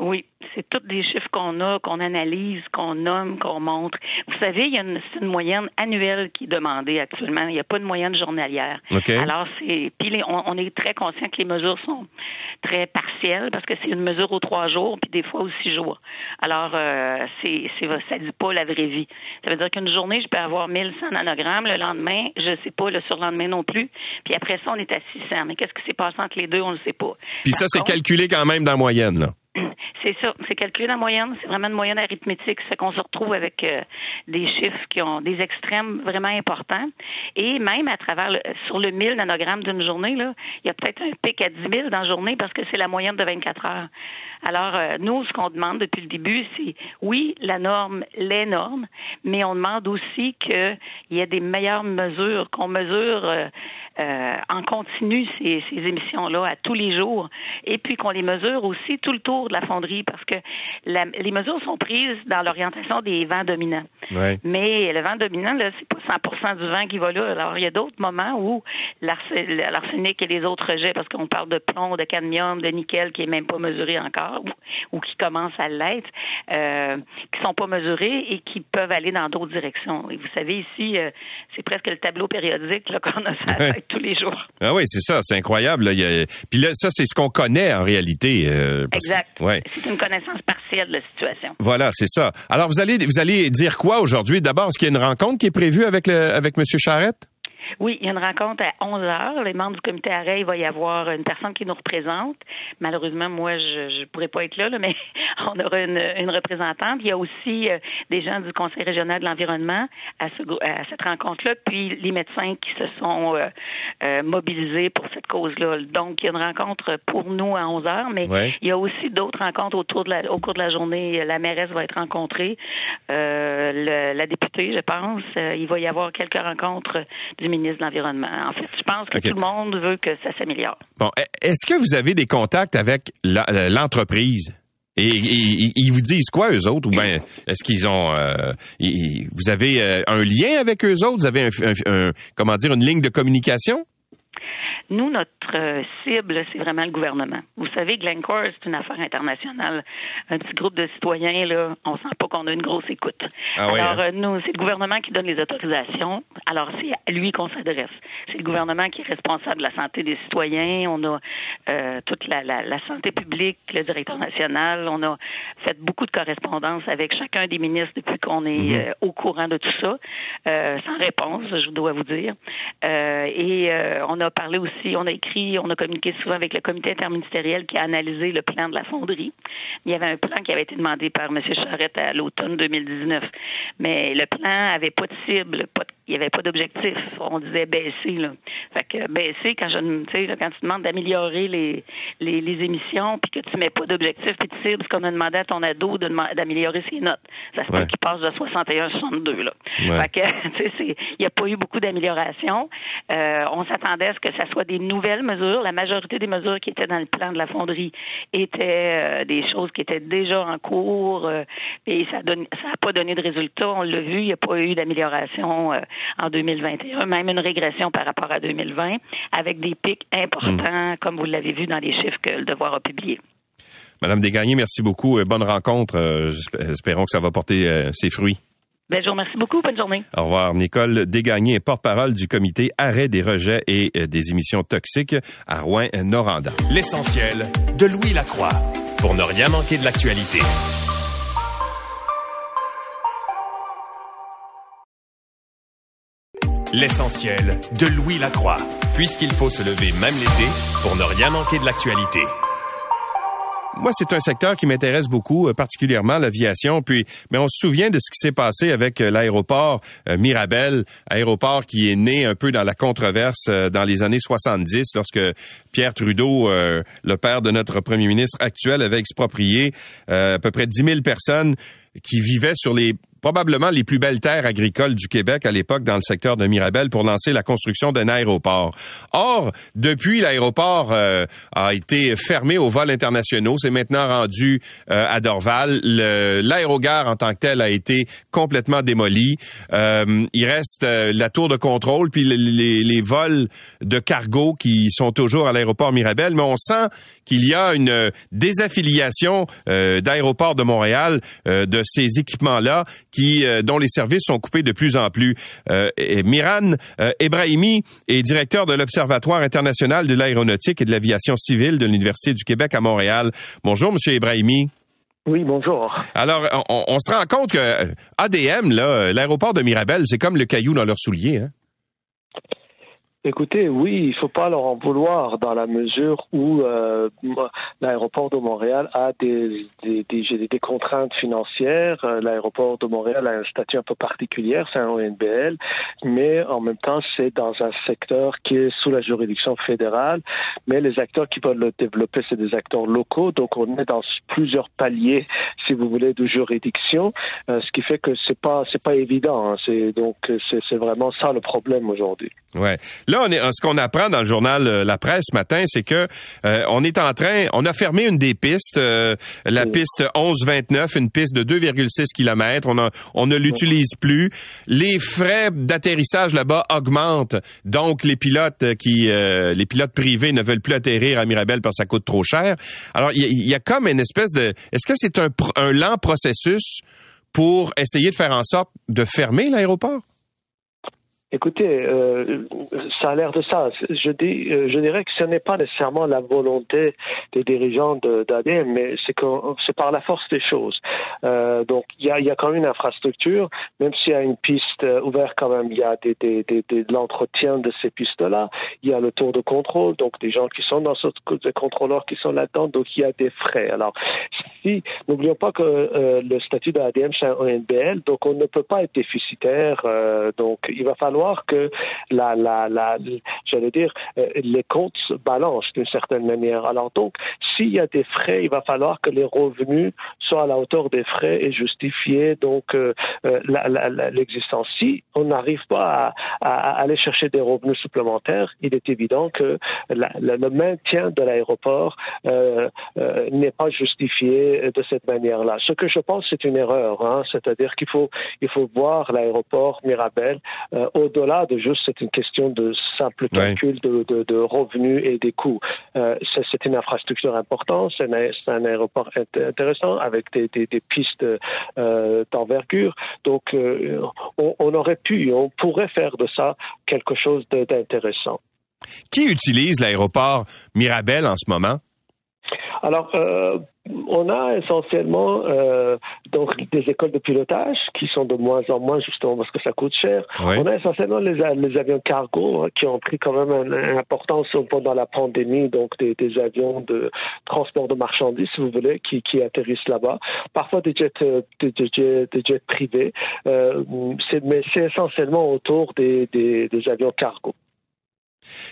D: Oui, c'est tous des chiffres qu'on a, qu'on analyse, qu'on nomme, qu'on montre. Vous savez, il y a une, une, moyenne annuelle qui est demandée actuellement. Il n'y a pas de moyenne journalière. Alors, c'est. Puis, on, est très conscient que les mesures sont très partielles parce que c'est une mesure aux trois jours, puis des fois aux six jours. Alors, euh, c'est, c'est, ça dit pas la vraie vie. Ça veut dire qu'une journée, je peux avoir 1100 nanogrammes. Le lendemain, je ne sais pas, le surlendemain non plus. Puis après ça, on est à 600. Mais qu'est-ce qui s'est passé entre les deux, on ne sait pas.
A: Puis ça, c'est calculé quand même dans la moyenne, là.
D: C'est ça, c'est calculé la moyenne, c'est vraiment une moyenne arithmétique, c'est qu'on se retrouve avec euh, des chiffres qui ont des extrêmes vraiment importants. Et même à travers sur le 1000 nanogrammes d'une journée, là, il y a peut-être un pic à 10 000 dans la journée parce que c'est la moyenne de 24 heures. Alors, euh, nous, ce qu'on demande depuis le début, c'est oui, la norme, les normes, mais on demande aussi qu'il y ait des meilleures mesures, qu'on mesure euh, euh, en continu ces, ces émissions-là à tous les jours, et puis qu'on les mesure aussi tout le tour de la fonderie, parce que la, les mesures sont prises dans l'orientation des vents dominants. Mais le vent dominant, là, c'est pas 100% du vent qui va là. Alors, il y a d'autres moments où l'arsenic et les autres rejets, parce qu'on parle de plomb, de cadmium, de nickel qui est même pas mesuré encore, ou, qui commence à l'être, euh, qui sont pas mesurés et qui peuvent aller dans d'autres directions. Et vous savez, ici, euh, c'est presque le tableau périodique qu'on a tous les jours.
A: Ah oui, c'est ça, c'est incroyable. Il y a... Puis là, ça, c'est ce qu'on connaît en réalité.
D: Euh, exact. Ouais. C'est une connaissance partielle de la situation.
A: Voilà, c'est ça. Alors, vous allez, vous allez dire quoi aujourd'hui? D'abord, est-ce qu'il y a une rencontre qui est prévue avec, le, avec M. Charrette?
D: Oui, il y a une rencontre à 11 heures. Les membres du comité arrêt, il va y avoir une personne qui nous représente. Malheureusement, moi, je ne pourrais pas être là, mais on aura une, une, représentante. Il y a aussi euh, des gens du Conseil régional de l'environnement à, ce, à cette rencontre-là, puis les médecins qui se sont euh, euh, mobilisés pour cette cause-là. Donc, il y a une rencontre pour nous à 11 heures, mais il y a aussi d'autres rencontres autour de la, au cours de la journée. La mairesse va être rencontrée, la députée, je pense. il va y avoir quelques rencontres du ministre de l'Environnement. En fait, je pense que tout le monde veut que ça s'améliore.
A: Bon, est-ce que vous avez des contacts avec l'entreprise? Et, ils vous disent quoi, eux autres? Ou bien, est-ce qu'ils ont... Euh, vous avez euh, un lien avec eux autres? Vous avez un, comment dire, une ligne de communication?
D: Nous, notre euh, cible, c'est vraiment le gouvernement. Vous savez, Glencore, c'est une affaire internationale. Un petit groupe de citoyens, là, on sent pas qu'on a une grosse écoute. Ah Alors, hein? euh, nous, c'est le gouvernement qui donne les autorisations. Alors, c'est à lui qu'on s'adresse. C'est le gouvernement qui est responsable de la santé des citoyens. On a euh, toute la, la, santé publique, le directeur national. On a fait beaucoup de correspondances avec chacun des ministres depuis qu'on est mhm. au courant de tout ça, sans réponse, je dois vous dire. et on a parlé aussi on a écrit, on a communiqué souvent avec le comité interministériel qui a analysé le plan de la fonderie. Il y avait un plan qui avait été demandé par M. Charette à l'automne 2019. Mais le plan avait pas de cible, il n'y avait pas d'objectif. On disait baisser, là. Fait que baisser, quand je, quand tu demandes d'améliorer les, les, émissions, puis que tu mets pas d'objectif puis de cible, c'est comme on a demandé à ton ado d'améliorer ses notes. Ça se peut qu'il passe de 61 à 62, là. Fait que, tu sais, il n'y a pas eu beaucoup d'amélioration. Euh, on s'attendait à ce que ça soit des nouvelles mesures. La majorité des mesures qui étaient dans le plan de la fonderie étaient euh, des choses qui étaient déjà en cours euh, et ça n'a ça pas donné de résultat. On l'a vu, il n'y a pas eu d'amélioration euh, en 2021, même une régression par rapport à 2020, avec des pics importants, hmm. comme vous l'avez vu dans les chiffres que le Devoir a publiés.
A: Madame Desgagnés, merci beaucoup. Bonne rencontre. Espérons que ça va porter ses fruits.
D: Ben, je vous remercie beaucoup. Bonne journée.
A: Au revoir. Nicole Dégagné, porte-parole du comité Arrêt des rejets et euh, des émissions toxiques à Rouen-Noranda.
B: L'essentiel de Louis Lacroix pour ne rien manquer de l'actualité. L'essentiel de Louis Lacroix, puisqu'il faut se lever même l'été pour ne rien manquer de l'actualité.
A: Moi, c'est un secteur qui m'intéresse beaucoup, euh, particulièrement l'aviation. Puis, mais on se souvient de ce qui s'est passé avec euh, l'aéroport euh, Mirabel, aéroport qui est né un peu dans la controverse dans les années 70, lorsque Pierre Trudeau, le père de notre premier ministre actuel, avait exproprié à peu près 10 000 personnes qui vivaient sur les probablement les plus belles terres agricoles du Québec à l'époque dans le secteur de Mirabel pour lancer la construction d'un aéroport. Or, depuis l'aéroport euh, a été fermé aux vols internationaux, c'est maintenant rendu euh, à Dorval. L'aérogare en tant que tel a été complètement démoli. Euh, il reste la tour de contrôle puis les, les, vols de cargo qui sont toujours à l'aéroport Mirabel, mais on sent qu'il y a une désaffiliation d'aéroport de Montréal de ces équipements-là qui euh, dont les services sont coupés de plus en plus. Euh, Miran euh, Ebrahimi est directeur de l'Observatoire international de l'aéronautique et de l'aviation civile de l'Université du Québec à Montréal. Bonjour, Monsieur Ebrahimi.
E: Oui, bonjour.
A: Alors, on, se rend compte que ADM, l'aéroport de Mirabel, c'est comme le caillou dans leur soulier. Hein?
E: Écoutez, oui, il faut pas leur en vouloir dans la mesure où euh, l'aéroport de Montréal a des, des, des, des contraintes financières. Euh, l'aéroport de Montréal a un statut un peu particulier, c'est un ONBL, mais en même temps, c'est dans un secteur qui est sous la juridiction fédérale. Mais les acteurs qui veulent le développer, c'est des acteurs locaux, donc on est dans plusieurs paliers, si vous voulez, de juridiction, euh, ce qui fait que c'est pas c'est pas évident. Hein. C'est donc c'est vraiment ça le problème aujourd'hui.
A: Ouais. Là, on est, ce qu'on apprend dans le journal euh, La Presse ce matin, c'est que euh, on est en train, on a fermé une des pistes, euh, la piste 1129, une piste de 2,6 km. On, a, on ne l'utilise plus. Les frais d'atterrissage là-bas augmentent, donc les pilotes qui, les pilotes privés ne veulent plus atterrir à Mirabel parce que ça coûte trop cher. Alors, il y, a comme une espèce de, est-ce que c'est un, un lent processus pour essayer de faire en sorte de fermer l'aéroport?
E: Écoutez, euh, ça a l'air de ça. Je, dis, euh, je dirais que ce n'est pas nécessairement la volonté des dirigeants d'ADM, mais c'est par la force des choses. Euh, donc, il y a, y a, quand même une infrastructure, même s'il y a une piste ouverte, quand même, il y a des, des, des, de l'entretien de ces pistes-là. Il y a le tour de contrôle, donc des gens qui sont dans ce des contrôleurs qui sont là-dedans, donc il y a des frais. Alors, si n'oublions pas que le statut de l'ADM c'est un ONBL, donc on ne peut pas être déficitaire. donc, il va falloir que la, la, la j'allais dire, euh, les comptes se balancent d'une certaine manière. Alors donc, s'il y a des frais, il va falloir que les revenus soient à la hauteur des frais et justifier donc euh, euh, l'existence. Si on n'arrive pas à, aller chercher des revenus supplémentaires, il est évident que le maintien de l'aéroport n'est pas justifié de cette manière-là. Ce que je pense, c'est une erreur. Hein, C'est-à-dire qu'il faut il faut voir l'aéroport Mirabel au au-delà de juste c'est une question de simple calcul de, revenus et des coûts. Euh, c'est une infrastructure importante, c'est un, aéroport intéressant avec des, pistes euh, d'envergure. Donc, euh, on, on, aurait pu, on pourrait faire de ça quelque chose d'intéressant.
A: Qui utilise l'aéroport Mirabel en ce moment?
E: Alors, euh, on a essentiellement euh, donc des écoles de pilotage qui sont de moins en moins justement parce que ça coûte cher. On a essentiellement les, avions cargo hein, qui ont pris quand même une, importance pendant la pandémie, donc des, avions de transport de marchandises, si vous voulez, qui, atterrissent là-bas. Parfois des jets, euh, des, jets, privés, mais c'est essentiellement autour des avions cargo.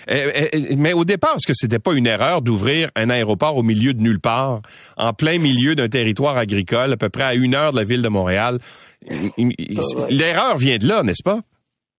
A: Eh, eh, mais au départ, est-ce que c'était pas une erreur d'ouvrir un aéroport au milieu de nulle part, en plein milieu d'un territoire agricole, à peu près à une heure de la ville de Montréal? L'erreur vient de là, n'est-ce pas?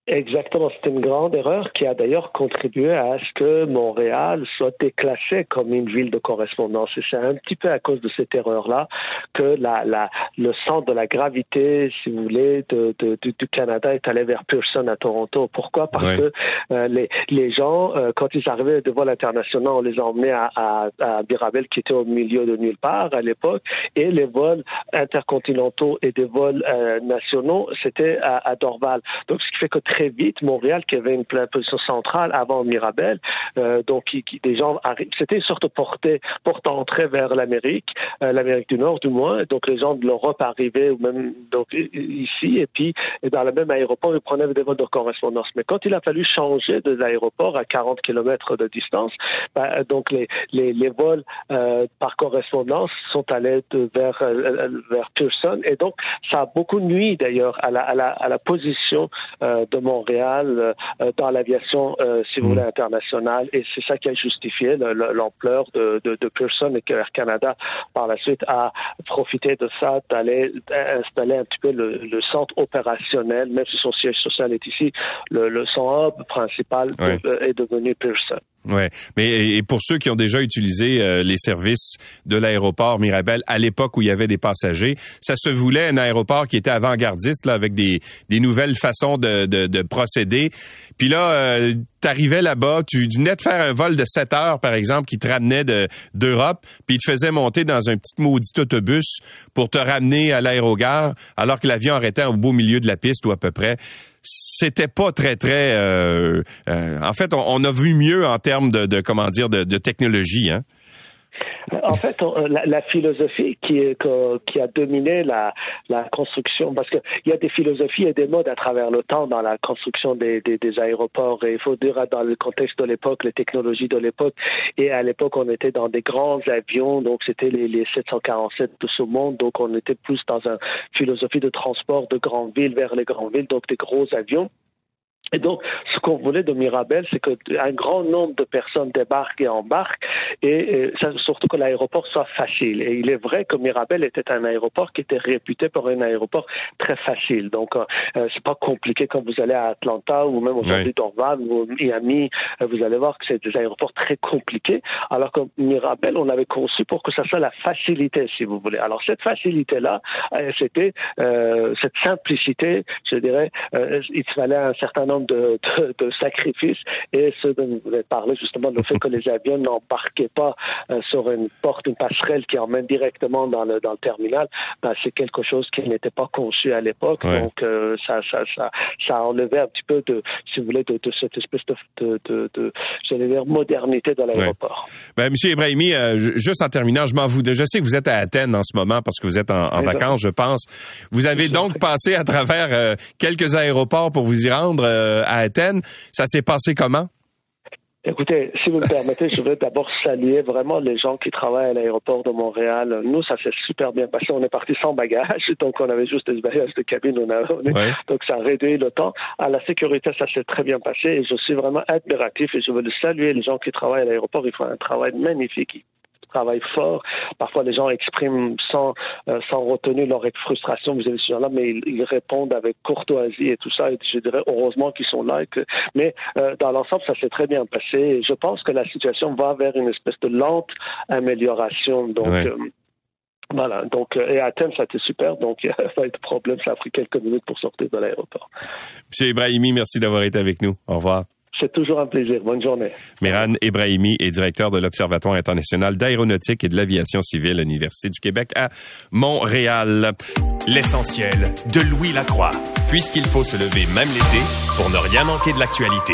E: Exactement, c'est une grande erreur qui a d'ailleurs contribué à ce que Montréal soit déclassé comme une ville de correspondance. Et c'est un petit peu à cause de cette erreur-là que la, la, le centre de la gravité, si vous voulez, de, de, du Canada est allé vers Pearson à Toronto. Pourquoi? Parce que euh, les, les gens, euh, quand ils arrivaient de vols internationaux, on les emmenait à, à, à Birabel, qui était au milieu de nulle part à l'époque, et les vols intercontinentaux et des vols euh, nationaux, c'était à, à Dorval. Donc, ce qui fait que très vite Montréal, qui avait une position centrale avant Mirabel, euh, donc qui, des gens. C'était une sorte de portée, porte entrée vers l'Amérique, euh, l'Amérique du Nord du moins. Donc les gens de l'Europe arrivaient ou même donc ici et puis dans le même aéroport ils prenaient des vols de correspondance. Mais quand il a fallu changer de l'aéroport à 40 km de distance, ben, donc les, les, les vols euh, par correspondance sont allés de, vers vers Pearson et donc ça a beaucoup nuit d'ailleurs à la, à la, à la position de Montréal euh, dans l'aviation, euh, si vous voulez, mm. internationale. Et c'est ça qui a justifié l'ampleur de, de, de Pearson et que Air Canada, par la suite, a profité de ça d'aller installer un petit peu le, centre opérationnel, même si son siège social est ici, le, le son hub principal est devenu Pearson.
A: Ouais, mais et pour ceux qui ont déjà utilisé euh, les services de l'aéroport Mirabel à l'époque où il y avait des passagers, ça se voulait un aéroport qui était avant-gardiste là avec des, des nouvelles façons de, de, de procéder. Puis là, euh, t'arrivais là-bas, tu venais de faire un vol de 7 heures par exemple qui te ramenait de d'Europe, puis il te faisait monter dans un petit maudit autobus pour te ramener à l'aérogare alors que l'avion arrêtait au beau milieu de la piste ou à peu près c'était pas très très. Euh, euh, en fait, on, a vu mieux en termes de, de comment dire de, de technologie. Hein?
E: En fait, la, philosophie qui, qui a dominé la, la construction, parce qu'il y a des philosophies et des modes à travers le temps dans la construction des, des, des aéroports. Et il faut dire dans le contexte de l'époque, les technologies de l'époque. Et à l'époque, on était dans des grands avions, donc c'était les, les 747 de ce monde. Donc on était plus dans une philosophie de transport de grandes villes vers les grandes villes, donc des gros avions. Et donc, ce qu'on voulait de Mirabel, c'est qu'un grand nombre de personnes débarquent et embarquent, et, surtout que l'aéroport soit facile. Et il est vrai que Mirabel était un aéroport qui était réputé pour un aéroport très facile. Donc, euh, euh c'est pas compliqué quand vous allez à Atlanta ou même aujourd'hui Dorval ou Miami, euh, vous allez voir que c'est des aéroports très compliqués. Alors que Mirabel, on l'avait conçu pour que ça soit la facilité, si vous voulez. Alors, cette facilité-là, euh, c'était cette simplicité, je dirais, il fallait un certain nombre forme de, de, de, sacrifice. Et ce dont vous avez parlé justement, le fait que les avions n'embarquaient pas euh, sur une porte, une passerelle qui emmène directement dans le, dans le terminal, ben, c'est quelque chose qui n'était pas conçu à l'époque. Donc euh, ça, ça, ça, ça enlevait un petit peu de, si vous voulez, de, de cette espèce de, de, de, de j'allais dire, modernité dans l'aéroport.
A: Ben, Monsieur Ibrahimi, euh, juste en terminant, je m'en vous. Je sais que vous êtes à Athènes en ce moment parce que vous êtes en, en vacances, je pense. Vous avez donc passé à travers quelques aéroports pour vous y rendre à Athènes. Ça s'est passé comment?
E: Écoutez, si vous me permettez, je veux d'abord saluer vraiment les gens qui travaillent à l'aéroport de Montréal. Nous, ça s'est super bien passé. On est parti sans bagages, donc on avait juste des bagages de cabine. On a, Donc ça a réduit le temps. À la sécurité, ça s'est très bien passé et je suis vraiment admiratif et je veux saluer les gens qui travaillent à l'aéroport. Ils font un travail magnifique travail fort. Parfois, les gens expriment sans, euh, sans retenue leur frustration vis-à-vis de ce genre-là, mais ils, répondent avec courtoisie et tout ça. Et je dirais heureusement qu'ils sont là. que, mais euh, dans l'ensemble, ça s'est très bien passé. Et je pense que la situation va vers une espèce de lente amélioration. Donc, euh, voilà, donc, et Athènes, ça a été super, donc il n'y a pas eu de problème, ça a pris quelques minutes pour sortir de l'aéroport.
A: Monsieur Ibrahimi, merci d'avoir été avec nous. Au revoir.
E: C'est toujours un plaisir. Bonne journée.
A: Miran Ebrahimi est directeur de l'Observatoire international d'aéronautique et de l'aviation civile à l'Université du Québec à Montréal.
B: L'essentiel de Louis Lacroix, puisqu'il faut se lever même l'été pour ne rien manquer de l'actualité.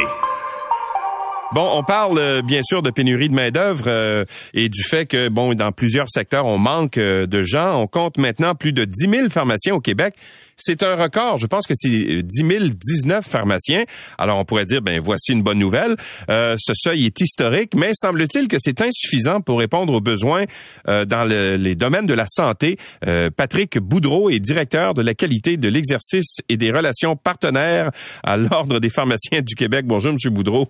A: Bon, on parle euh, bien sûr de pénurie de main-d'œuvre euh, et du fait que, bon, dans plusieurs secteurs, on manque euh, de gens. On compte maintenant plus de 10 000 pharmaciens au Québec. C'est un record. Je pense que c'est 10 019 pharmaciens. Alors, on pourrait dire, ben voici une bonne nouvelle. ce seuil est historique, mais semble-t-il que c'est insuffisant pour répondre aux besoins dans les domaines de la santé. Patrick Boudreau est directeur de la qualité de l'exercice et des relations partenaires à l'Ordre des pharmaciens du Québec. Bonjour, Monsieur Boudreau.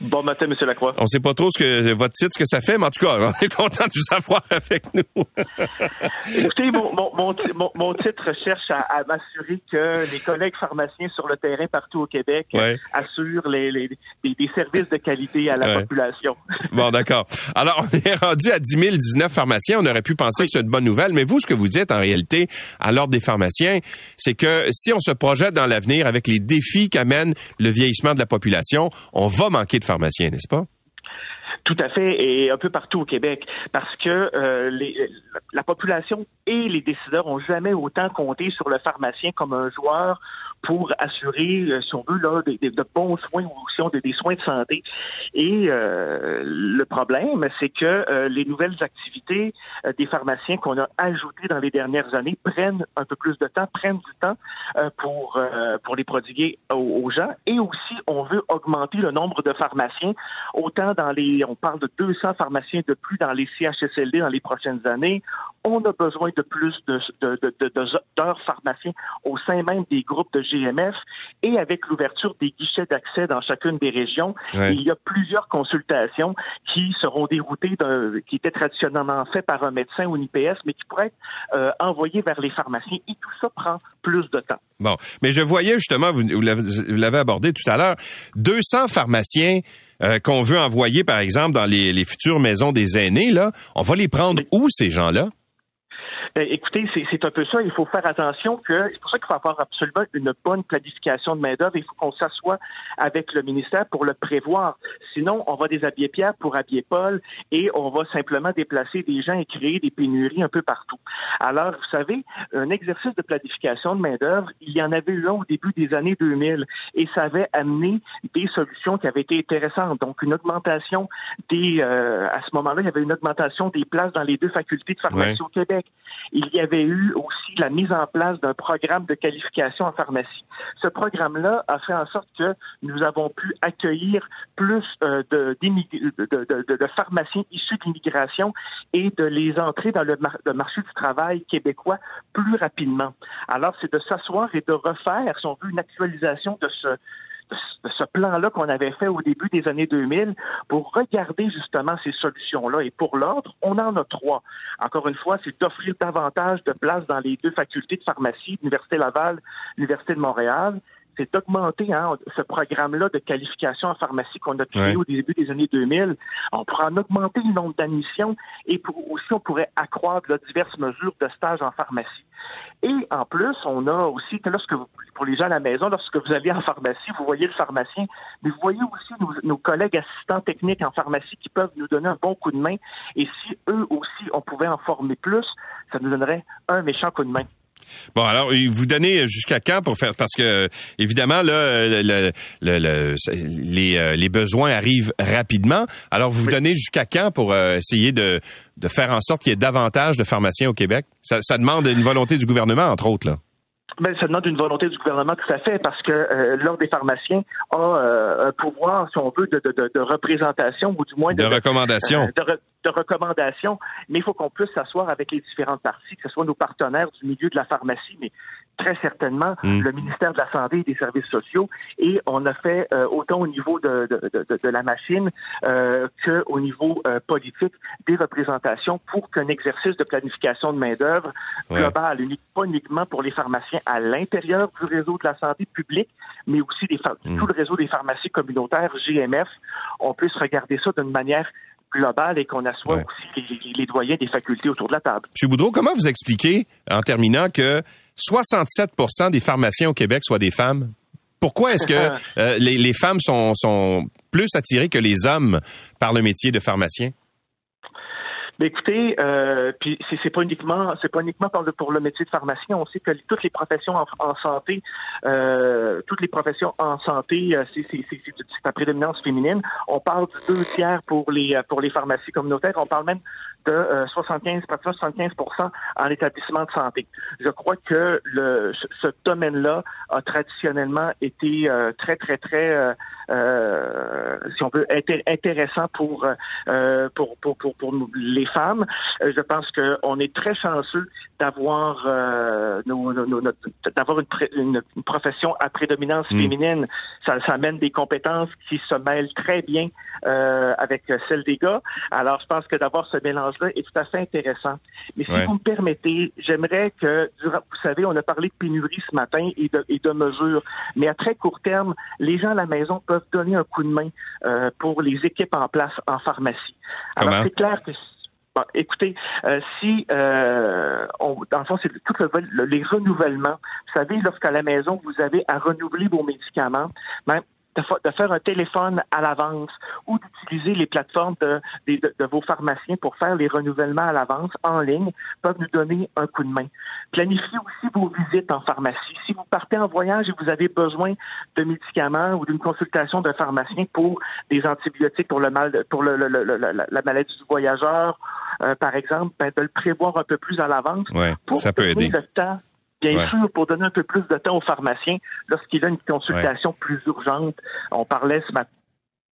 F: Bon matin, M. Lacroix.
A: On sait pas trop ce que votre titre, ce que ça fait, mais en tout cas, on est content de vous avoir avec nous.
F: Écoutez, mon, mon, mon, titre cherche à, m'assurer que les collègues pharmaciens sur le terrain partout au Québec assurent les, les, des services de qualité à la population.
A: Bon, d'accord. Alors, on est rendu à 10 019 pharmaciens. On aurait pu penser que c'est une bonne nouvelle, mais vous, ce que vous dites en réalité à l'ordre des pharmaciens, c'est que si on se projette dans l'avenir avec les défis qu'amène le vieillissement de la population, on va manquer de pharmaciens, n'est-ce pas?
F: Tout à fait, et un peu partout au Québec, parce que euh, la population et les décideurs ont jamais autant compté sur le pharmacien comme un joueur pour assurer, euh, si on veut, là, de bons soins ou si on des, des soins de santé. Et euh, le problème, c'est que euh, les nouvelles activités des pharmaciens qu'on a ajoutées dans les dernières années prennent un peu plus de temps, prennent du temps pour pour les prodiguer aux, gens. Et aussi, on veut augmenter le nombre de pharmaciens. Autant dans les, on parle de 200 pharmaciens de plus dans les CHSLD dans les prochaines années. On a besoin de plus de, de, de, d'heures pharmaciens au sein même des groupes de GMF et avec l'ouverture des guichets d'accès dans chacune des régions, il y a plusieurs consultations qui seront déroutées, qui étaient traditionnellement faites par un médecin ou une IPS, mais qui pourraient être euh, envoyées vers les pharmaciens. Et tout ça prend plus de temps.
A: Bon, mais je voyais justement, vous, l'avez abordé tout à l'heure, 200 pharmaciens euh, qu'on veut envoyer, par exemple, dans les, les futures maisons des aînés, là, on va les prendre où, ces gens-là?
F: Ben, écoutez, c'est un peu ça. Il faut faire attention que c'est pour ça qu'il faut avoir absolument une bonne planification de main d'œuvre. Il faut qu'on s'assoie avec le ministère pour le prévoir. Sinon, on va déshabiller Pierre pour habiller Paul et on va simplement déplacer des gens et créer des pénuries un peu partout. Alors, vous savez, un exercice de planification de main d'œuvre, il y en avait eu un au début des années 2000 et ça avait amené des solutions qui avaient été intéressantes. Donc, une augmentation des, euh, à ce moment-là, il y avait une augmentation des places dans les deux facultés de pharmacie au Québec il y avait eu aussi la mise en place d'un programme de qualification en pharmacie. Ce programme-là a fait en sorte que nous avons pu accueillir plus euh, de, de, pharmaciens issus de l'immigration et de les entrer dans le, marché du travail québécois plus rapidement. Alors, c'est de s'asseoir et de refaire, si on veut, une actualisation de ce, ce plan-là qu'on avait fait au début des années 2000 pour regarder justement ces solutions-là. Et pour l'ordre, on en a trois. Encore une fois, c'est d'offrir davantage de places dans les deux facultés de pharmacie, l'Université Laval, l'Université de Montréal, c'est d'augmenter hein, ce programme-là de qualification en pharmacie qu'on a créé au début des années 2000. On pourrait en augmenter le nombre d'admissions et pour, aussi on pourrait accroître diverses mesures de stage en pharmacie. Et en plus, on a aussi que lorsque vous, pour les gens à la maison, lorsque vous allez en pharmacie, vous voyez le pharmacien, mais vous voyez aussi nos, nos, collègues assistants techniques en pharmacie qui peuvent nous donner un bon coup de main. Et si eux aussi, on pouvait en former plus, ça nous donnerait un méchant coup de main.
A: Bon, alors, vous donnez jusqu'à quand pour faire... Parce que, évidemment, là, le, le, les, euh, les, besoins arrivent rapidement. Alors, vous vous donnez jusqu'à quand pour euh, essayer de, de, faire en sorte qu'il y ait davantage de pharmaciens au Québec? Ça, ça demande une volonté du gouvernement, entre autres, là.
F: Ben, ça demande une volonté du gouvernement tout à fait parce que euh, l'Ordre des pharmaciens a euh, un pouvoir, si on veut, de, de, de, représentation ou du moins
A: de, de recommandation.
F: Euh, de, recommandation, mais il faut qu'on puisse s'asseoir avec les différentes parties, que ce soit nos partenaires du milieu de la pharmacie, mais très certainement hmm. le ministère de la Santé et des Services sociaux. Et on a fait euh, autant au niveau de, de, de, de la machine euh, qu'au niveau euh, politique des représentations pour qu'un exercice de planification de main-d'œuvre global, pas uniquement pour les pharmaciens à l'intérieur du réseau de la santé publique, mais aussi des hmm. tout le réseau des pharmacies communautaires, GMF, on puisse regarder ça d'une manière globale et qu'on assoit aussi les, les, doyens des facultés autour de la table.
A: M. Boudreau, comment vous expliquez, en terminant, que 67% des pharmaciens au Québec soient des femmes. Pourquoi est-ce que euh, les, femmes sont, sont plus attirées que les hommes par le métier de pharmacien?
F: écoutez, euh, puis c'est pas uniquement c'est pas uniquement pour le, pour le métier de pharmacien. On sait que toutes les professions en, santé, euh, toutes les professions en santé, euh, c'est à prédominance féminine. On parle de deux tiers pour les pour les pharmacies communautaires. On parle même de 75 75 en établissement de santé. Je crois que le, ce domaine-là a traditionnellement été euh, très très très euh, si on veut, intéressant pour, euh, pour, pour, pour, pour, les femmes. Euh, je pense qu'on est très chanceux d'avoir euh, d'avoir une, une, profession à prédominance mm. féminine. Ça, ça amène des compétences qui se mêlent très bien euh, avec celles des gars. Alors, je pense que d'avoir ce mélange-là est tout à fait intéressant. Mais si vous me permettez, j'aimerais que, vous savez, on a parlé de pénurie ce matin et de, et de mesures, mais à très court terme, les gens à la maison peuvent donner un coup de main euh, pour les équipes en place en pharmacie. Alors, c'est clair que Bon, écoutez, euh, si euh, on, dans le fond, c'est tout le, les renouvellements. Vous savez, lorsqu'à la maison, vous avez à renouveler vos médicaments, même de, faire un téléphone à l'avance ou d'utiliser les plateformes de, de, vos pharmaciens pour faire les renouvellements à l'avance en ligne peuvent nous donner un coup de main. Planifiez aussi vos visites en pharmacie. Si vous partez en voyage et vous avez besoin de médicaments ou d'une consultation d'un pharmacien pour des antibiotiques pour le mal, pour le, la maladie du voyageur, euh, par exemple, ben, de le prévoir un peu plus à l'avance
A: pour ça peut aider.
F: le temps Bien sûr, pour donner un peu plus de temps aux pharmaciens lorsqu'il a une consultation plus urgente. On parlait ce matin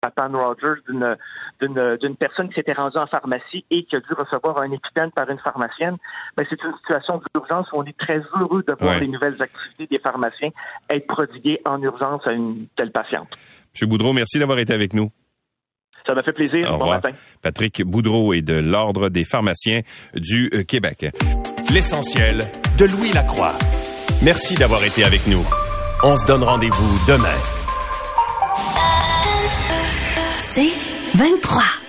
F: à Pan Rogers d'une personne qui s'était rendue en pharmacie et qui a dû recevoir un épithène par une pharmacienne, mais c'est une situation d'urgence où on est très heureux de voir les nouvelles activités des pharmaciens être prodiguées en urgence à une telle patiente.
A: Monsieur Boudreau, merci d'avoir été avec nous.
F: Ça m'a fait plaisir. Au bon matin.
A: Patrick Boudreau est de l'Ordre des pharmaciens du euh, Québec.
B: L'essentiel de Louis Lacroix. Merci d'avoir été avec nous. On se donne rendez-vous demain.
G: C'est 23.